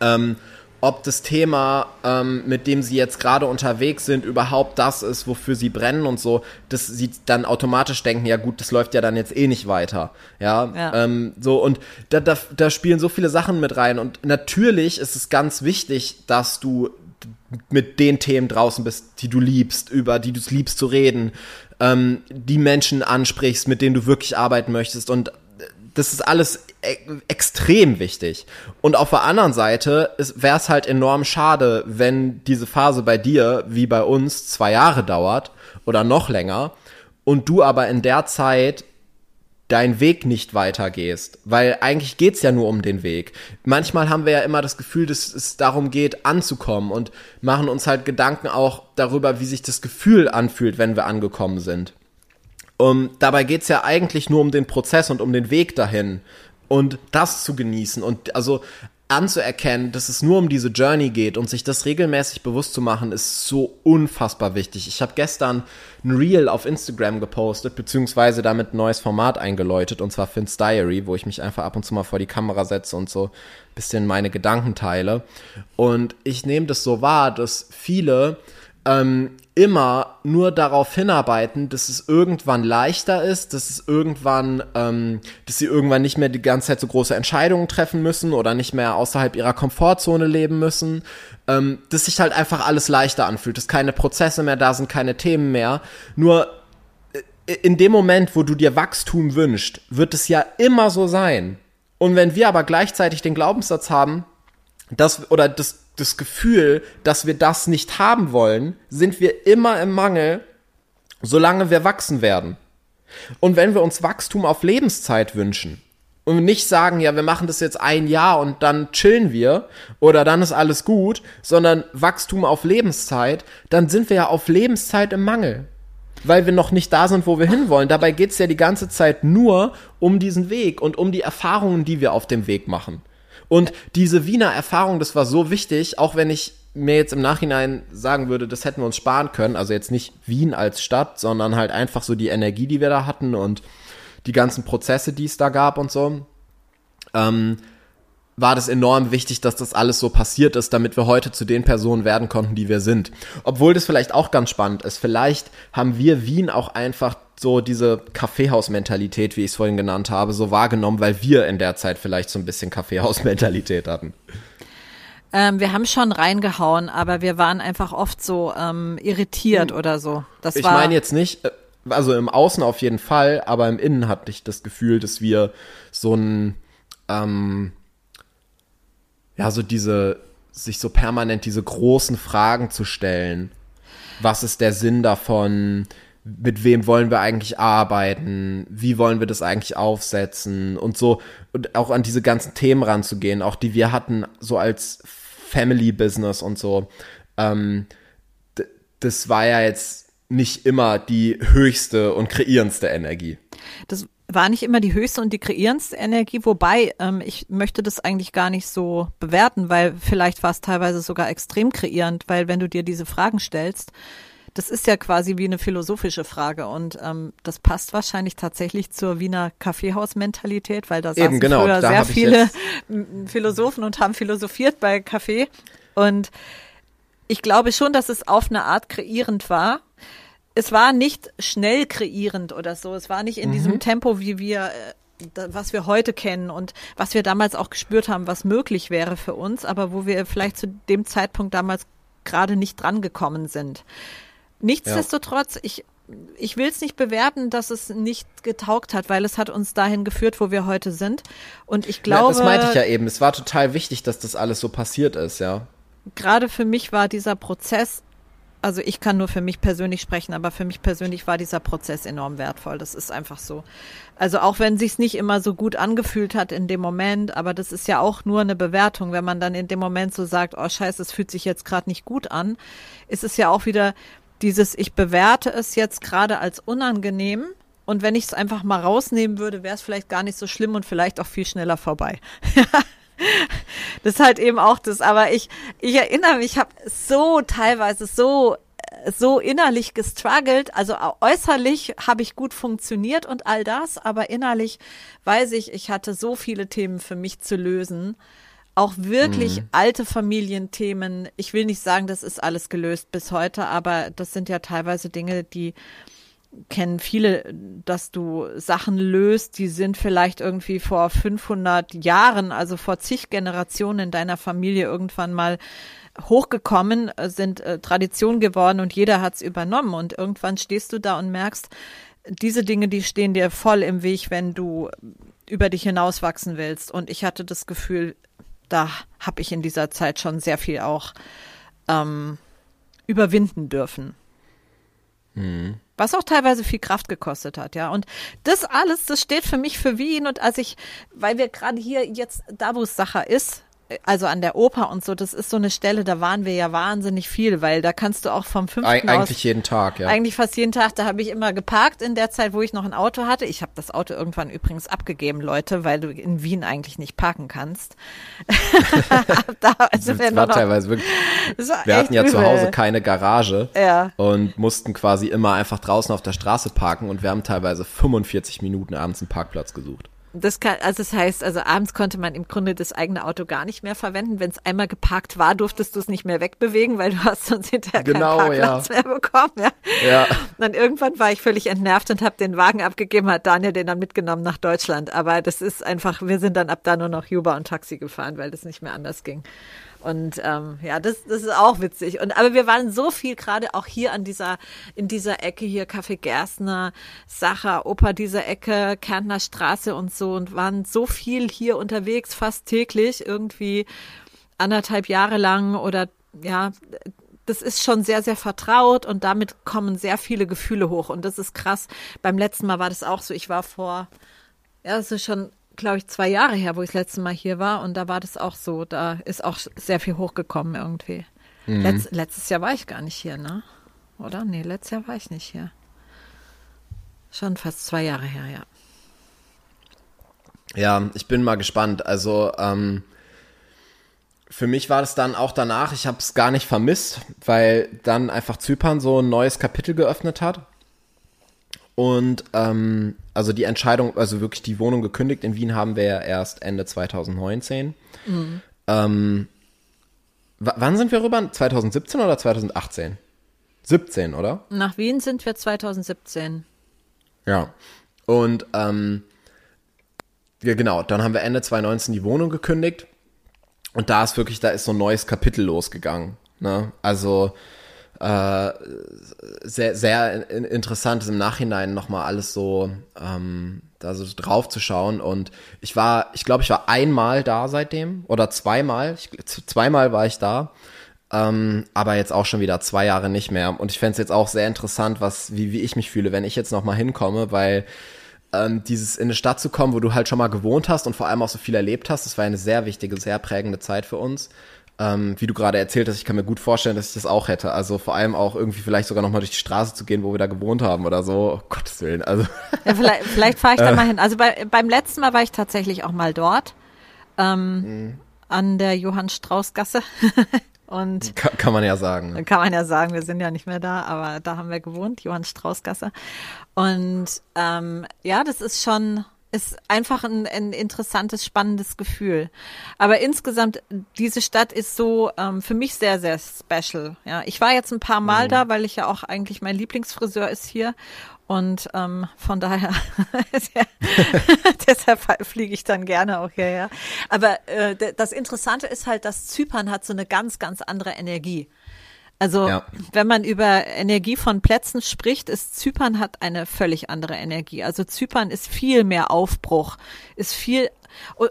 ähm, ob das Thema, ähm, mit dem sie jetzt gerade unterwegs sind, überhaupt das ist, wofür sie brennen und so, dass sie dann automatisch denken, ja gut, das läuft ja dann jetzt eh nicht weiter. Ja, ja. Ähm, so und da, da, da spielen so viele Sachen mit rein und natürlich ist es ganz wichtig, dass du mit den Themen draußen bist, die du liebst, über die du es liebst zu reden, ähm, die Menschen ansprichst, mit denen du wirklich arbeiten möchtest und das ist alles e extrem wichtig. Und auf der anderen Seite wäre es halt enorm schade, wenn diese Phase bei dir, wie bei uns, zwei Jahre dauert oder noch länger und du aber in der Zeit deinen Weg nicht weitergehst, weil eigentlich geht's ja nur um den Weg. Manchmal haben wir ja immer das Gefühl, dass es darum geht, anzukommen und machen uns halt Gedanken auch darüber, wie sich das Gefühl anfühlt, wenn wir angekommen sind. Um, dabei geht's ja eigentlich nur um den Prozess und um den Weg dahin und das zu genießen und also anzuerkennen, dass es nur um diese Journey geht und sich das regelmäßig bewusst zu machen, ist so unfassbar wichtig. Ich habe gestern ein Reel auf Instagram gepostet, beziehungsweise damit ein neues Format eingeläutet, und zwar Finn's Diary, wo ich mich einfach ab und zu mal vor die Kamera setze und so ein bisschen meine Gedanken teile. Und ich nehme das so wahr, dass viele ähm, immer nur darauf hinarbeiten, dass es irgendwann leichter ist, dass es irgendwann, ähm, dass sie irgendwann nicht mehr die ganze Zeit so große Entscheidungen treffen müssen oder nicht mehr außerhalb ihrer Komfortzone leben müssen, ähm, dass sich halt einfach alles leichter anfühlt, dass keine Prozesse mehr da sind, keine Themen mehr. Nur äh, in dem Moment, wo du dir Wachstum wünschst, wird es ja immer so sein. Und wenn wir aber gleichzeitig den Glaubenssatz haben, dass, oder das das Gefühl, dass wir das nicht haben wollen, sind wir immer im Mangel, solange wir wachsen werden. Und wenn wir uns Wachstum auf Lebenszeit wünschen und nicht sagen, ja, wir machen das jetzt ein Jahr und dann chillen wir oder dann ist alles gut, sondern Wachstum auf Lebenszeit, dann sind wir ja auf Lebenszeit im Mangel. Weil wir noch nicht da sind, wo wir hinwollen. Dabei geht es ja die ganze Zeit nur um diesen Weg und um die Erfahrungen, die wir auf dem Weg machen. Und diese Wiener Erfahrung, das war so wichtig, auch wenn ich mir jetzt im Nachhinein sagen würde, das hätten wir uns sparen können. Also jetzt nicht Wien als Stadt, sondern halt einfach so die Energie, die wir da hatten und die ganzen Prozesse, die es da gab und so. Ähm, war das enorm wichtig, dass das alles so passiert ist, damit wir heute zu den Personen werden konnten, die wir sind. Obwohl das vielleicht auch ganz spannend ist. Vielleicht haben wir Wien auch einfach so diese Kaffeehaus-Mentalität, wie ich es vorhin genannt habe, so wahrgenommen, weil wir in der Zeit vielleicht so ein bisschen Kaffeehaus-Mentalität hatten. Ähm, wir haben schon reingehauen, aber wir waren einfach oft so ähm, irritiert hm. oder so. Das ich meine jetzt nicht, äh, also im Außen auf jeden Fall, aber im Innen hatte ich das Gefühl, dass wir so ein, ähm, ja, so diese, sich so permanent diese großen Fragen zu stellen. Was ist der Sinn davon? mit wem wollen wir eigentlich arbeiten, wie wollen wir das eigentlich aufsetzen und so und auch an diese ganzen Themen ranzugehen, auch die wir hatten, so als Family Business und so. Ähm, das war ja jetzt nicht immer die höchste und kreierendste Energie. Das war nicht immer die höchste und die kreierendste Energie, wobei ähm, ich möchte das eigentlich gar nicht so bewerten, weil vielleicht war es teilweise sogar extrem kreierend, weil wenn du dir diese Fragen stellst, das ist ja quasi wie eine philosophische Frage und ähm, das passt wahrscheinlich tatsächlich zur Wiener Kaffeehaus-Mentalität, weil da saßen genau, früher sehr viele Philosophen und haben philosophiert bei Kaffee und ich glaube schon, dass es auf eine Art kreierend war. Es war nicht schnell kreierend oder so. Es war nicht in mhm. diesem Tempo, wie wir äh, was wir heute kennen und was wir damals auch gespürt haben, was möglich wäre für uns, aber wo wir vielleicht zu dem Zeitpunkt damals gerade nicht drangekommen sind. Nichtsdestotrotz, ja. ich, ich will es nicht bewerten, dass es nicht getaugt hat, weil es hat uns dahin geführt, wo wir heute sind. Und ich glaube. Ja, das meinte ich ja eben. Es war total wichtig, dass das alles so passiert ist, ja. Gerade für mich war dieser Prozess also ich kann nur für mich persönlich sprechen, aber für mich persönlich war dieser Prozess enorm wertvoll. Das ist einfach so. Also auch wenn sich's nicht immer so gut angefühlt hat in dem Moment, aber das ist ja auch nur eine Bewertung, wenn man dann in dem Moment so sagt, oh Scheiße, es fühlt sich jetzt gerade nicht gut an, ist es ja auch wieder dieses, ich bewerte es jetzt gerade als unangenehm. Und wenn ich es einfach mal rausnehmen würde, wäre es vielleicht gar nicht so schlimm und vielleicht auch viel schneller vorbei. das ist halt eben auch das. Aber ich, ich erinnere mich, ich habe so teilweise so so innerlich gestruggelt. Also äußerlich habe ich gut funktioniert und all das, aber innerlich weiß ich, ich hatte so viele Themen für mich zu lösen. Auch wirklich mhm. alte Familienthemen. Ich will nicht sagen, das ist alles gelöst bis heute, aber das sind ja teilweise Dinge, die kennen viele, dass du Sachen löst, die sind vielleicht irgendwie vor 500 Jahren, also vor zig Generationen in deiner Familie irgendwann mal hochgekommen, äh, sind äh, Tradition geworden und jeder hat's übernommen und irgendwann stehst du da und merkst, diese Dinge, die stehen dir voll im Weg, wenn du über dich hinauswachsen willst. Und ich hatte das Gefühl, da habe ich in dieser Zeit schon sehr viel auch ähm, überwinden dürfen. Mhm. Was auch teilweise viel Kraft gekostet hat, ja. Und das alles, das steht für mich für Wien. Und als ich, weil wir gerade hier jetzt, da wo es Sache ist, also an der Oper und so, das ist so eine Stelle, da waren wir ja wahnsinnig viel, weil da kannst du auch vom fünften Eig Eigentlich aus, jeden Tag, ja. Eigentlich fast jeden Tag, da habe ich immer geparkt in der Zeit, wo ich noch ein Auto hatte. Ich habe das Auto irgendwann übrigens abgegeben, Leute, weil du in Wien eigentlich nicht parken kannst. da sind wir war noch, teilweise wirklich, wir hatten ja übel. zu Hause keine Garage ja. und mussten quasi immer einfach draußen auf der Straße parken und wir haben teilweise 45 Minuten abends einen Parkplatz gesucht. Das kann, also das heißt, also abends konnte man im Grunde das eigene Auto gar nicht mehr verwenden. Wenn es einmal geparkt war, durftest du es nicht mehr wegbewegen, weil du hast sonst hinterher genau, keinen Parkplatz ja. mehr bekommen. Ja. ja. Und dann irgendwann war ich völlig entnervt und habe den Wagen abgegeben, hat Daniel den dann mitgenommen nach Deutschland. Aber das ist einfach, wir sind dann ab da nur noch Uber und Taxi gefahren, weil das nicht mehr anders ging. Und ähm, ja, das, das ist auch witzig. Und aber wir waren so viel gerade auch hier an dieser, in dieser Ecke hier, Café Gerstner, Sacher, Oper dieser Ecke, Kärntner Straße und so und waren so viel hier unterwegs, fast täglich, irgendwie anderthalb Jahre lang oder ja, das ist schon sehr, sehr vertraut und damit kommen sehr viele Gefühle hoch. Und das ist krass. Beim letzten Mal war das auch so. Ich war vor, ja, ist schon glaube ich, zwei Jahre her, wo ich das letzte Mal hier war und da war das auch so. Da ist auch sehr viel hochgekommen irgendwie. Mhm. Letz, letztes Jahr war ich gar nicht hier, ne? Oder? Nee, letztes Jahr war ich nicht hier. Schon fast zwei Jahre her, ja. Ja, ich bin mal gespannt. Also, ähm, für mich war das dann auch danach, ich habe es gar nicht vermisst, weil dann einfach Zypern so ein neues Kapitel geöffnet hat. Und ähm, also die Entscheidung, also wirklich die Wohnung gekündigt in Wien haben wir ja erst Ende 2019. Mhm. Ähm, wann sind wir rüber? 2017 oder 2018? 17, oder? Nach Wien sind wir 2017. Ja. Und ähm, ja, genau, dann haben wir Ende 2019 die Wohnung gekündigt. Und da ist wirklich, da ist so ein neues Kapitel losgegangen. Ne? Also äh, sehr, sehr interessant ist im Nachhinein nochmal alles so ähm, da so drauf zu schauen. Und ich war, ich glaube, ich war einmal da seitdem oder zweimal. Ich, zweimal war ich da. Ähm, aber jetzt auch schon wieder zwei Jahre nicht mehr. Und ich fände es jetzt auch sehr interessant, was, wie, wie ich mich fühle, wenn ich jetzt nochmal hinkomme, weil ähm, dieses in eine Stadt zu kommen, wo du halt schon mal gewohnt hast und vor allem auch so viel erlebt hast, das war eine sehr wichtige, sehr prägende Zeit für uns ähm, wie du gerade erzählt hast, ich kann mir gut vorstellen, dass ich das auch hätte. Also vor allem auch irgendwie vielleicht sogar nochmal durch die Straße zu gehen, wo wir da gewohnt haben oder so. Oh, Gottes Willen. Also. Ja, vielleicht, vielleicht fahre ich da mal hin. Also bei, beim letzten Mal war ich tatsächlich auch mal dort. Ähm, mhm. An der Johann Strauß Gasse. Und kann, kann, man ja sagen. Kann man ja sagen, wir sind ja nicht mehr da, aber da haben wir gewohnt, Johann Strauß Gasse. Und ähm, ja, das ist schon ist einfach ein, ein interessantes, spannendes Gefühl. Aber insgesamt, diese Stadt ist so ähm, für mich sehr, sehr special. Ja, ich war jetzt ein paar Mal mhm. da, weil ich ja auch eigentlich mein Lieblingsfriseur ist hier. Und ähm, von daher, deshalb fliege ich dann gerne auch hierher. Aber äh, das Interessante ist halt, dass Zypern hat so eine ganz, ganz andere Energie. Also Ja. wenn man über Energie von Plätzen spricht, ist Zypern hat eine völlig andere Energie. Also Zypern ist viel mehr Aufbruch, ist viel,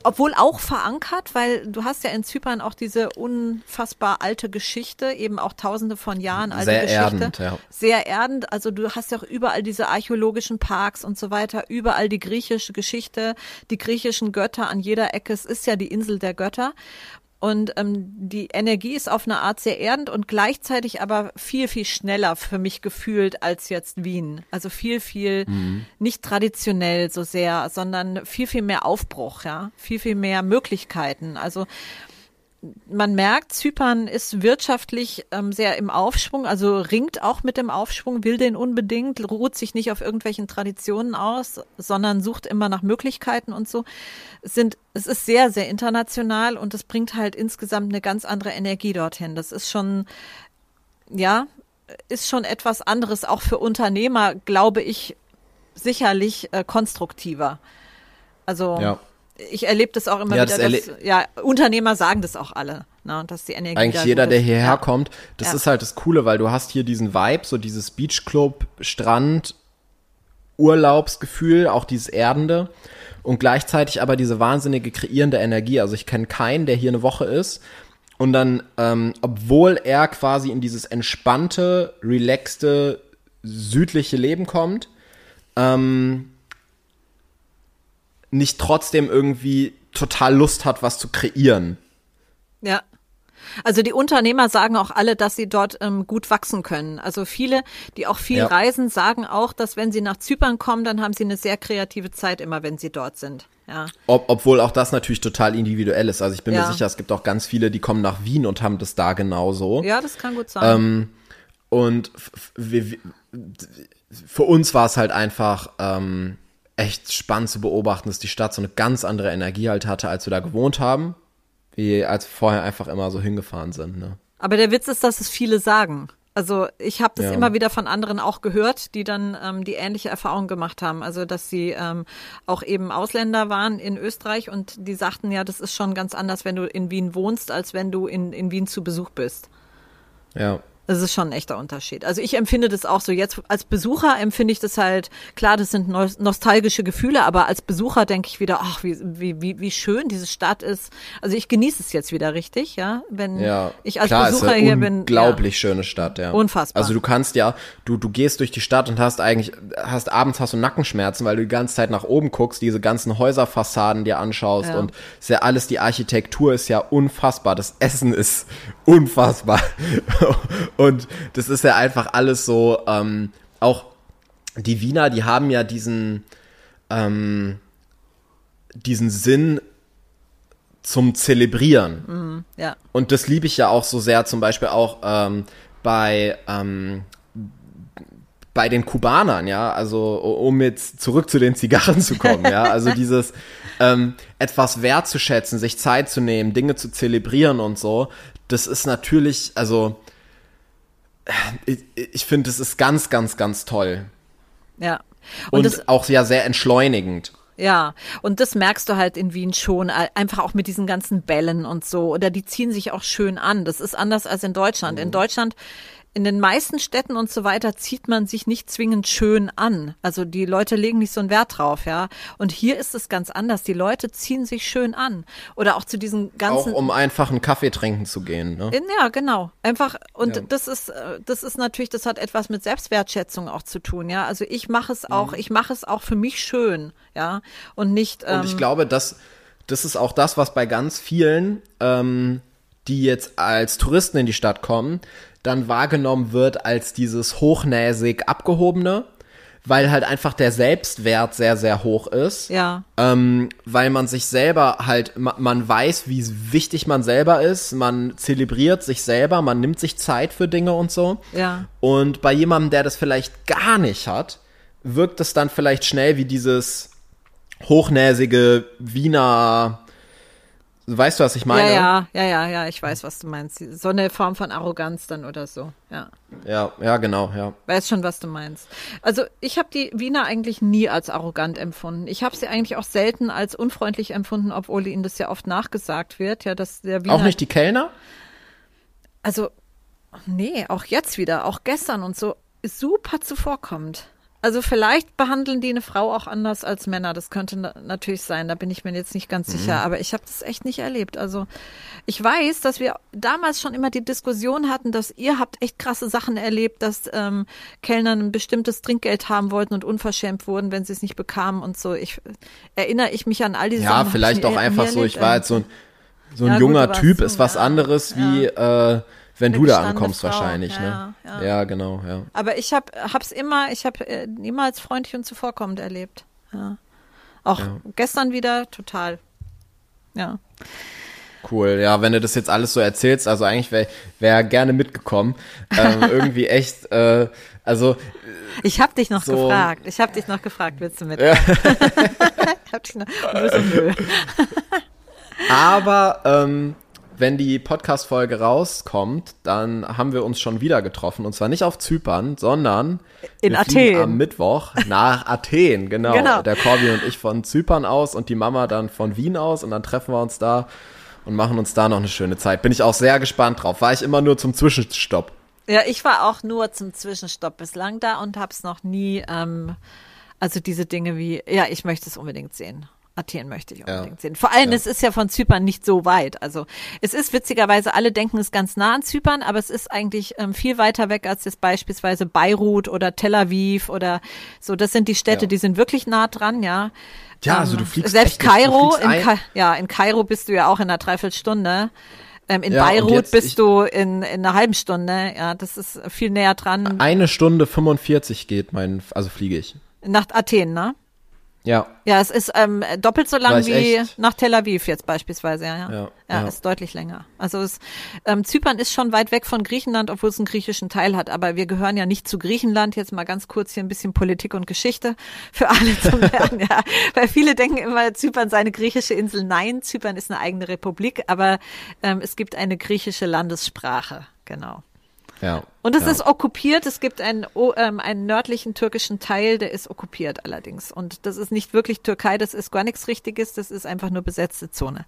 obwohl auch verankert, weil du hast ja in Zypern auch diese unfassbar alte Geschichte, eben auch tausende von Jahren alte Sehr Geschichte. erdend, ja. Sehr erdend. Also du hast ja auch überall diese archäologischen Parks und so weiter, überall die griechische Geschichte, die griechischen Götter an jeder Ecke. Es ist ja die Insel der Götter. Und ähm, die Energie ist auf eine Art sehr erdend und gleichzeitig aber viel, viel schneller für mich gefühlt als jetzt Wien. Also viel, viel nicht traditionell so sehr, sondern viel, viel mehr Aufbruch, ja. Viel, viel mehr Möglichkeiten. Also man merkt, Zypern ist wirtschaftlich ähm, sehr im Aufschwung, also ringt auch mit dem Aufschwung, will den unbedingt, ruht sich nicht auf irgendwelchen Traditionen aus, sondern sucht immer nach Möglichkeiten und so. Es sind, es ist sehr, sehr international und es bringt halt insgesamt eine ganz andere Energie dorthin. Das ist schon, ja, ist schon etwas anderes, auch für Unternehmer, glaube ich, sicherlich äh, konstruktiver. Also Ja. Ich erlebe das auch immer Ja, das wieder, erle- dass, ja, Unternehmer sagen das auch alle, ne, dass die Energie Eigentlich jeder, der hierher ja. kommt, das Ja. ist halt das Coole, weil du hast hier diesen Vibe, so dieses Beachclub, Strand, Urlaubsgefühl, auch dieses Erdende und gleichzeitig aber diese wahnsinnige kreierende Energie. Also ich kenne keinen, der hier eine Woche ist und dann, ähm, obwohl er quasi in dieses entspannte, relaxte, südliche Leben kommt, ähm, nicht trotzdem irgendwie total Lust hat, was zu kreieren. Ja. Also die Unternehmer sagen auch alle, dass sie dort ähm, gut wachsen können. Also viele, die auch viel Ja. reisen, sagen auch, dass wenn sie nach Zypern kommen, dann haben sie eine sehr kreative Zeit immer, wenn sie dort sind. Ja. Ob, obwohl auch das natürlich total individuell ist. Also ich bin Ja. mir sicher, es gibt auch ganz viele, die kommen nach Wien und haben das da genauso. Ja, das kann gut sein. Ähm, und wir, wir, für uns war es halt einfach ähm, echt spannend zu beobachten, dass die Stadt so eine ganz andere Energie halt hatte, als wir da gewohnt haben, wie als wir vorher einfach immer so hingefahren sind. Ne? Aber der Witz ist, dass es viele sagen. Also ich habe das Ja. immer wieder von anderen auch gehört, die dann ähm, die ähnliche Erfahrung gemacht haben. Also dass sie ähm, auch eben Ausländer waren in Österreich und die sagten, ja, das ist schon ganz anders, wenn du in Wien wohnst, als wenn du in, in Wien zu Besuch bist. Ja. Das ist schon ein echter Unterschied. Also ich empfinde das auch so. Jetzt als Besucher empfinde ich das halt, klar, das sind nos- nostalgische Gefühle, aber als Besucher denke ich wieder, ach, wie, wie, wie, wie schön diese Stadt ist. Also ich genieße es jetzt wieder richtig, ja. Wenn Ja, ich als klar, Besucher ist eine hier bin. unglaublich schöne Stadt, ja. Unfassbar. Also du kannst ja, du, du gehst durch die Stadt und hast eigentlich, hast abends hast du Nackenschmerzen, weil du die ganze Zeit nach oben guckst, diese ganzen Häuserfassaden dir anschaust Ja. und ist ja alles, die Architektur ist ja unfassbar, das Essen ist unfassbar und das ist ja einfach alles so, ähm, auch die Wiener, die haben ja diesen, ähm, diesen Sinn zum Zelebrieren. ja. ja, Und das liebe ich ja auch so sehr, zum Beispiel auch ähm, bei, ähm, bei den Kubanern, ja, also um jetzt zurück zu den Zigarren zu kommen, ja, also dieses ähm, etwas wertzuschätzen, sich Zeit zu nehmen, Dinge zu zelebrieren und so, das ist natürlich, also ich, ich finde, das ist ganz, ganz, ganz toll. ja. Und, Und, das, auch ja sehr entschleunigend. ja, und das merkst du halt in Wien schon, einfach auch mit diesen ganzen Bällen und so. Oder die ziehen sich auch schön an. Das ist anders als in Deutschland. Mhm. In Deutschland, in den meisten Städten und so weiter, zieht man sich nicht zwingend schön an. Also die Leute legen nicht so einen Wert drauf, ja. Und hier ist es ganz anders. Die Leute ziehen sich schön an. Oder auch zu diesen Auch ganzen. um einfach einen Kaffee trinken zu gehen, ne? Ja, genau. Einfach und Ja. das ist äh, das ist natürlich, das hat etwas mit Selbstwertschätzung auch zu tun, ja. Also ich mache es Mhm. auch, ich mache es auch für mich schön, ja, und nicht ähm, Und ich glaube, dass das ist auch das, was bei ganz vielen, ähm, die jetzt als Touristen in die Stadt kommen, dann wahrgenommen wird als dieses hochnäsig abgehobene, weil halt einfach der Selbstwert sehr, sehr hoch ist. ja, Ähm, weil man sich selber halt, ma, man weiß, wie wichtig man selber ist, man zelebriert sich selber, man nimmt sich Zeit für Dinge und so. ja, Und bei jemandem, der das vielleicht gar nicht hat, wirkt es dann vielleicht schnell wie dieses hochnäsige Wiener. Weißt du, was ich meine? ja, ja, ja, ja, ich weiß, was du meinst. So eine Form von Arroganz dann oder so, ja. Ja, ja, genau, ja. Weiß schon, was du meinst. Also ich habe die Wiener eigentlich nie als arrogant empfunden. Ich habe sie eigentlich auch selten als unfreundlich empfunden, obwohl ihnen das ja oft nachgesagt wird, ja, dass der Wiener Auch nicht die Kellner? also nee, auch jetzt wieder, auch gestern und so, super zuvorkommend. Also vielleicht behandeln die eine Frau auch anders als Männer. Das könnte na natürlich sein. Da bin ich mir jetzt nicht ganz mhm. sicher. Aber ich habe das echt nicht erlebt. Also ich weiß, dass wir damals schon immer die Diskussion hatten, dass ihr habt echt krasse Sachen erlebt, dass ähm, Kellner ein bestimmtes Trinkgeld haben wollten und unverschämt wurden, wenn sie es nicht bekamen und so. Ich erinnere ich mich an all diese ja, Sachen. Ja, vielleicht auch einfach so. Ich war jetzt so ein, so ein ja, junger gut, Typ, ist was anderes wie äh, wenn du da ankommst Frau. wahrscheinlich, ja, ne? Ja. ja. genau, ja. Aber ich habe hab's immer, ich habe äh, niemals freundlich und zuvorkommend erlebt. Ja. Auch ja. gestern wieder total. Ja. Cool, ja, wenn du das jetzt alles so erzählst, also eigentlich wäre wär gerne mitgekommen. Ähm, irgendwie echt, äh, also. Ich habe dich noch so, gefragt. Ich habe dich noch gefragt, willst du mit? Ja. ich hab dich noch. Aber ähm, wenn die Podcast-Folge rauskommt, dann haben wir uns schon wieder getroffen. Und zwar nicht auf Zypern, sondern in Athen. Am Mittwoch nach Athen, genau. genau. Der Corby und ich von Zypern aus und die Mama dann von Wien aus. Und dann treffen wir uns da und machen uns da noch eine schöne Zeit. Bin ich auch sehr gespannt drauf. War ich immer nur zum Zwischenstopp. Ja, ich war auch nur zum Zwischenstopp bislang da und hab's noch nie, ähm, also diese Dinge wie, ja, ich möchte es unbedingt sehen. Athen möchte ich unbedingt ja. sehen. Vor allem, ja. es ist ja von Zypern nicht so weit. Also es ist witzigerweise, alle denken es ganz nah an Zypern, aber es ist eigentlich ähm, viel weiter weg als jetzt beispielsweise Beirut oder Tel Aviv oder so. Das sind die Städte, ja. die sind wirklich nah dran, ja. Ja, also du ähm, fliegst selbst Kairo, in Ka ja, in Kairo bist du ja auch in einer Dreiviertelstunde. Ähm, in ja, Beirut bist du in, in einer halben Stunde. Ja, das ist viel näher dran. Eine Stunde 45 geht mein, also fliege ich. Nach Athen, ne? Ja. Ja, es ist ähm, doppelt so lang wie echt? nach Tel Aviv jetzt beispielsweise. Ja, ja. ja, ja, ist deutlich länger. Also es, ähm, Zypern ist schon weit weg von Griechenland, obwohl es einen griechischen Teil hat. Aber wir gehören ja nicht zu Griechenland. Jetzt mal ganz kurz hier ein bisschen Politik und Geschichte für alle zu lernen. ja, weil viele denken immer, Zypern sei eine griechische Insel. Nein, Zypern ist eine eigene Republik, aber ähm, es gibt eine griechische Landessprache. Genau. Ja. Und es ja. ist okkupiert. Es gibt einen, ähm, einen nördlichen türkischen Teil, der ist okkupiert allerdings. Und das ist nicht wirklich Türkei, das ist gar nichts Richtiges, das ist einfach nur besetzte Zone.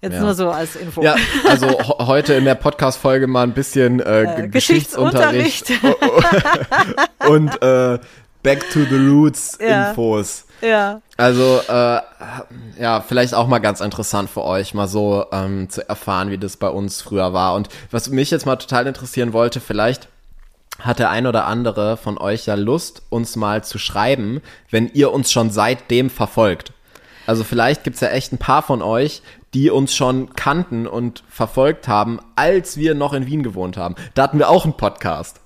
Jetzt ja. nur so als Info. Ja, also heute in der Podcast-Folge mal ein bisschen äh, äh Geschichtsunterricht, Geschichtsunterricht. und äh, Back to the Roots ja. Infos. Ja. Also, äh, ja, vielleicht auch mal ganz interessant für euch, mal so ähm, zu erfahren, wie das bei uns früher war. Und was mich jetzt mal total interessieren wollte, vielleicht hat der ein oder andere von euch ja Lust, uns mal zu schreiben, wenn ihr uns schon seitdem verfolgt. Also vielleicht gibt's ja echt ein paar von euch, die uns schon kannten und verfolgt haben, als wir noch in Wien gewohnt haben. Da hatten wir auch einen Podcast.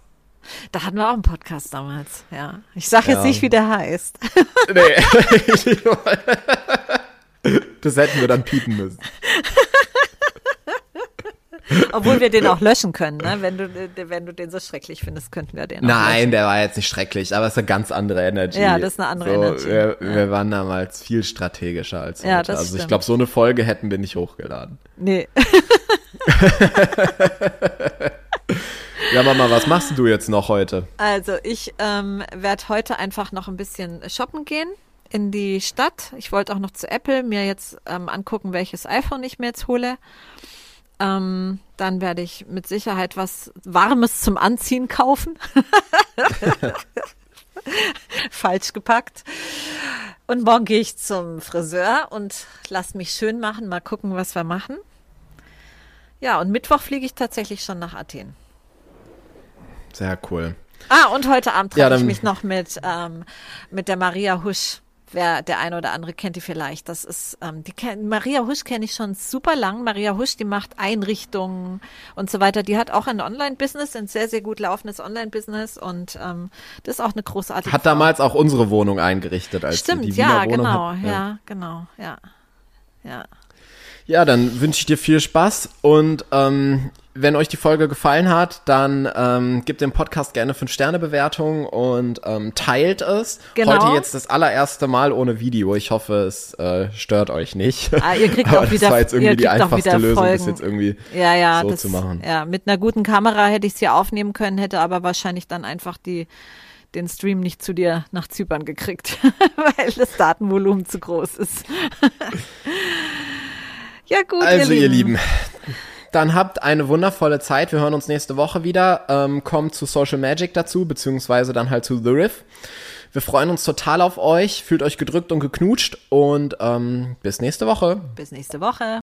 Da hatten wir auch einen Podcast damals, ja. Ich sag jetzt ja. nicht, wie der heißt. Nee. das hätten wir dann piepen müssen. Obwohl wir den auch löschen können, ne? Wenn du, wenn du den so schrecklich findest, könnten wir den auch Nein, löschen. der war jetzt nicht schrecklich, aber es ist eine ganz andere Energy. Ja, das ist eine andere so, Energy. Wir, ja. wir, waren damals viel strategischer als heute. Ja, das also stimmt. ich glaube, so eine Folge hätten wir nicht hochgeladen. Nee. Ja, Mama, was machst du jetzt noch heute? Also ich ähm, werde heute einfach noch ein bisschen shoppen gehen in die Stadt. Ich wollte auch noch zu Apple mir jetzt ähm, angucken, welches iPhone ich mir jetzt hole. Ähm, dann werde ich mit Sicherheit was Warmes zum Anziehen kaufen. Falsch gepackt. Und morgen gehe ich zum Friseur und lass mich schön machen. Mal gucken, was wir machen. Ja, und Mittwoch fliege ich tatsächlich schon nach Athen. Sehr cool. Ah, und heute Abend treffe ja, ich mich noch mit, ähm, mit der Maria Husch. Wer der eine oder andere kennt die vielleicht. Das ist ähm, die Maria Husch kenne ich schon super lang. Maria Husch, die macht Einrichtungen und so weiter. Die hat auch ein Online-Business, ein sehr sehr gut laufendes Online-Business und ähm, das ist auch eine großartige. Hat Frau. damals auch unsere Wohnung eingerichtet als Stimmt, die, die ja, genau, hat, ja. ja, genau, ja, ja. Ja, dann wünsche ich dir viel Spaß und ähm, wenn euch die Folge gefallen hat, dann ähm, gebt dem Podcast gerne 5-Sterne-Bewertung und ähm, teilt es. Genau. Heute jetzt das allererste Mal ohne Video. Ich hoffe, es äh, stört euch nicht. Ah, ihr kriegt auch wieder, das war jetzt irgendwie die einfachste Lösung, Folgen. das jetzt irgendwie ja, ja, so das, zu machen. Ja, mit einer guten Kamera hätte ich es hier aufnehmen können, hätte aber wahrscheinlich dann einfach die den Stream nicht zu dir nach Zypern gekriegt, weil das Datenvolumen zu groß ist. Ja, gut. Also, ihr Lieben, ihr Lieben dann habt eine wundervolle Zeit. Wir hören uns nächste Woche wieder. Ähm, kommt zu Social Magic dazu, beziehungsweise dann halt zu The Riff. Wir freuen uns total auf euch. Fühlt euch gedrückt und geknutscht und ähm, bis nächste Woche. Bis nächste Woche.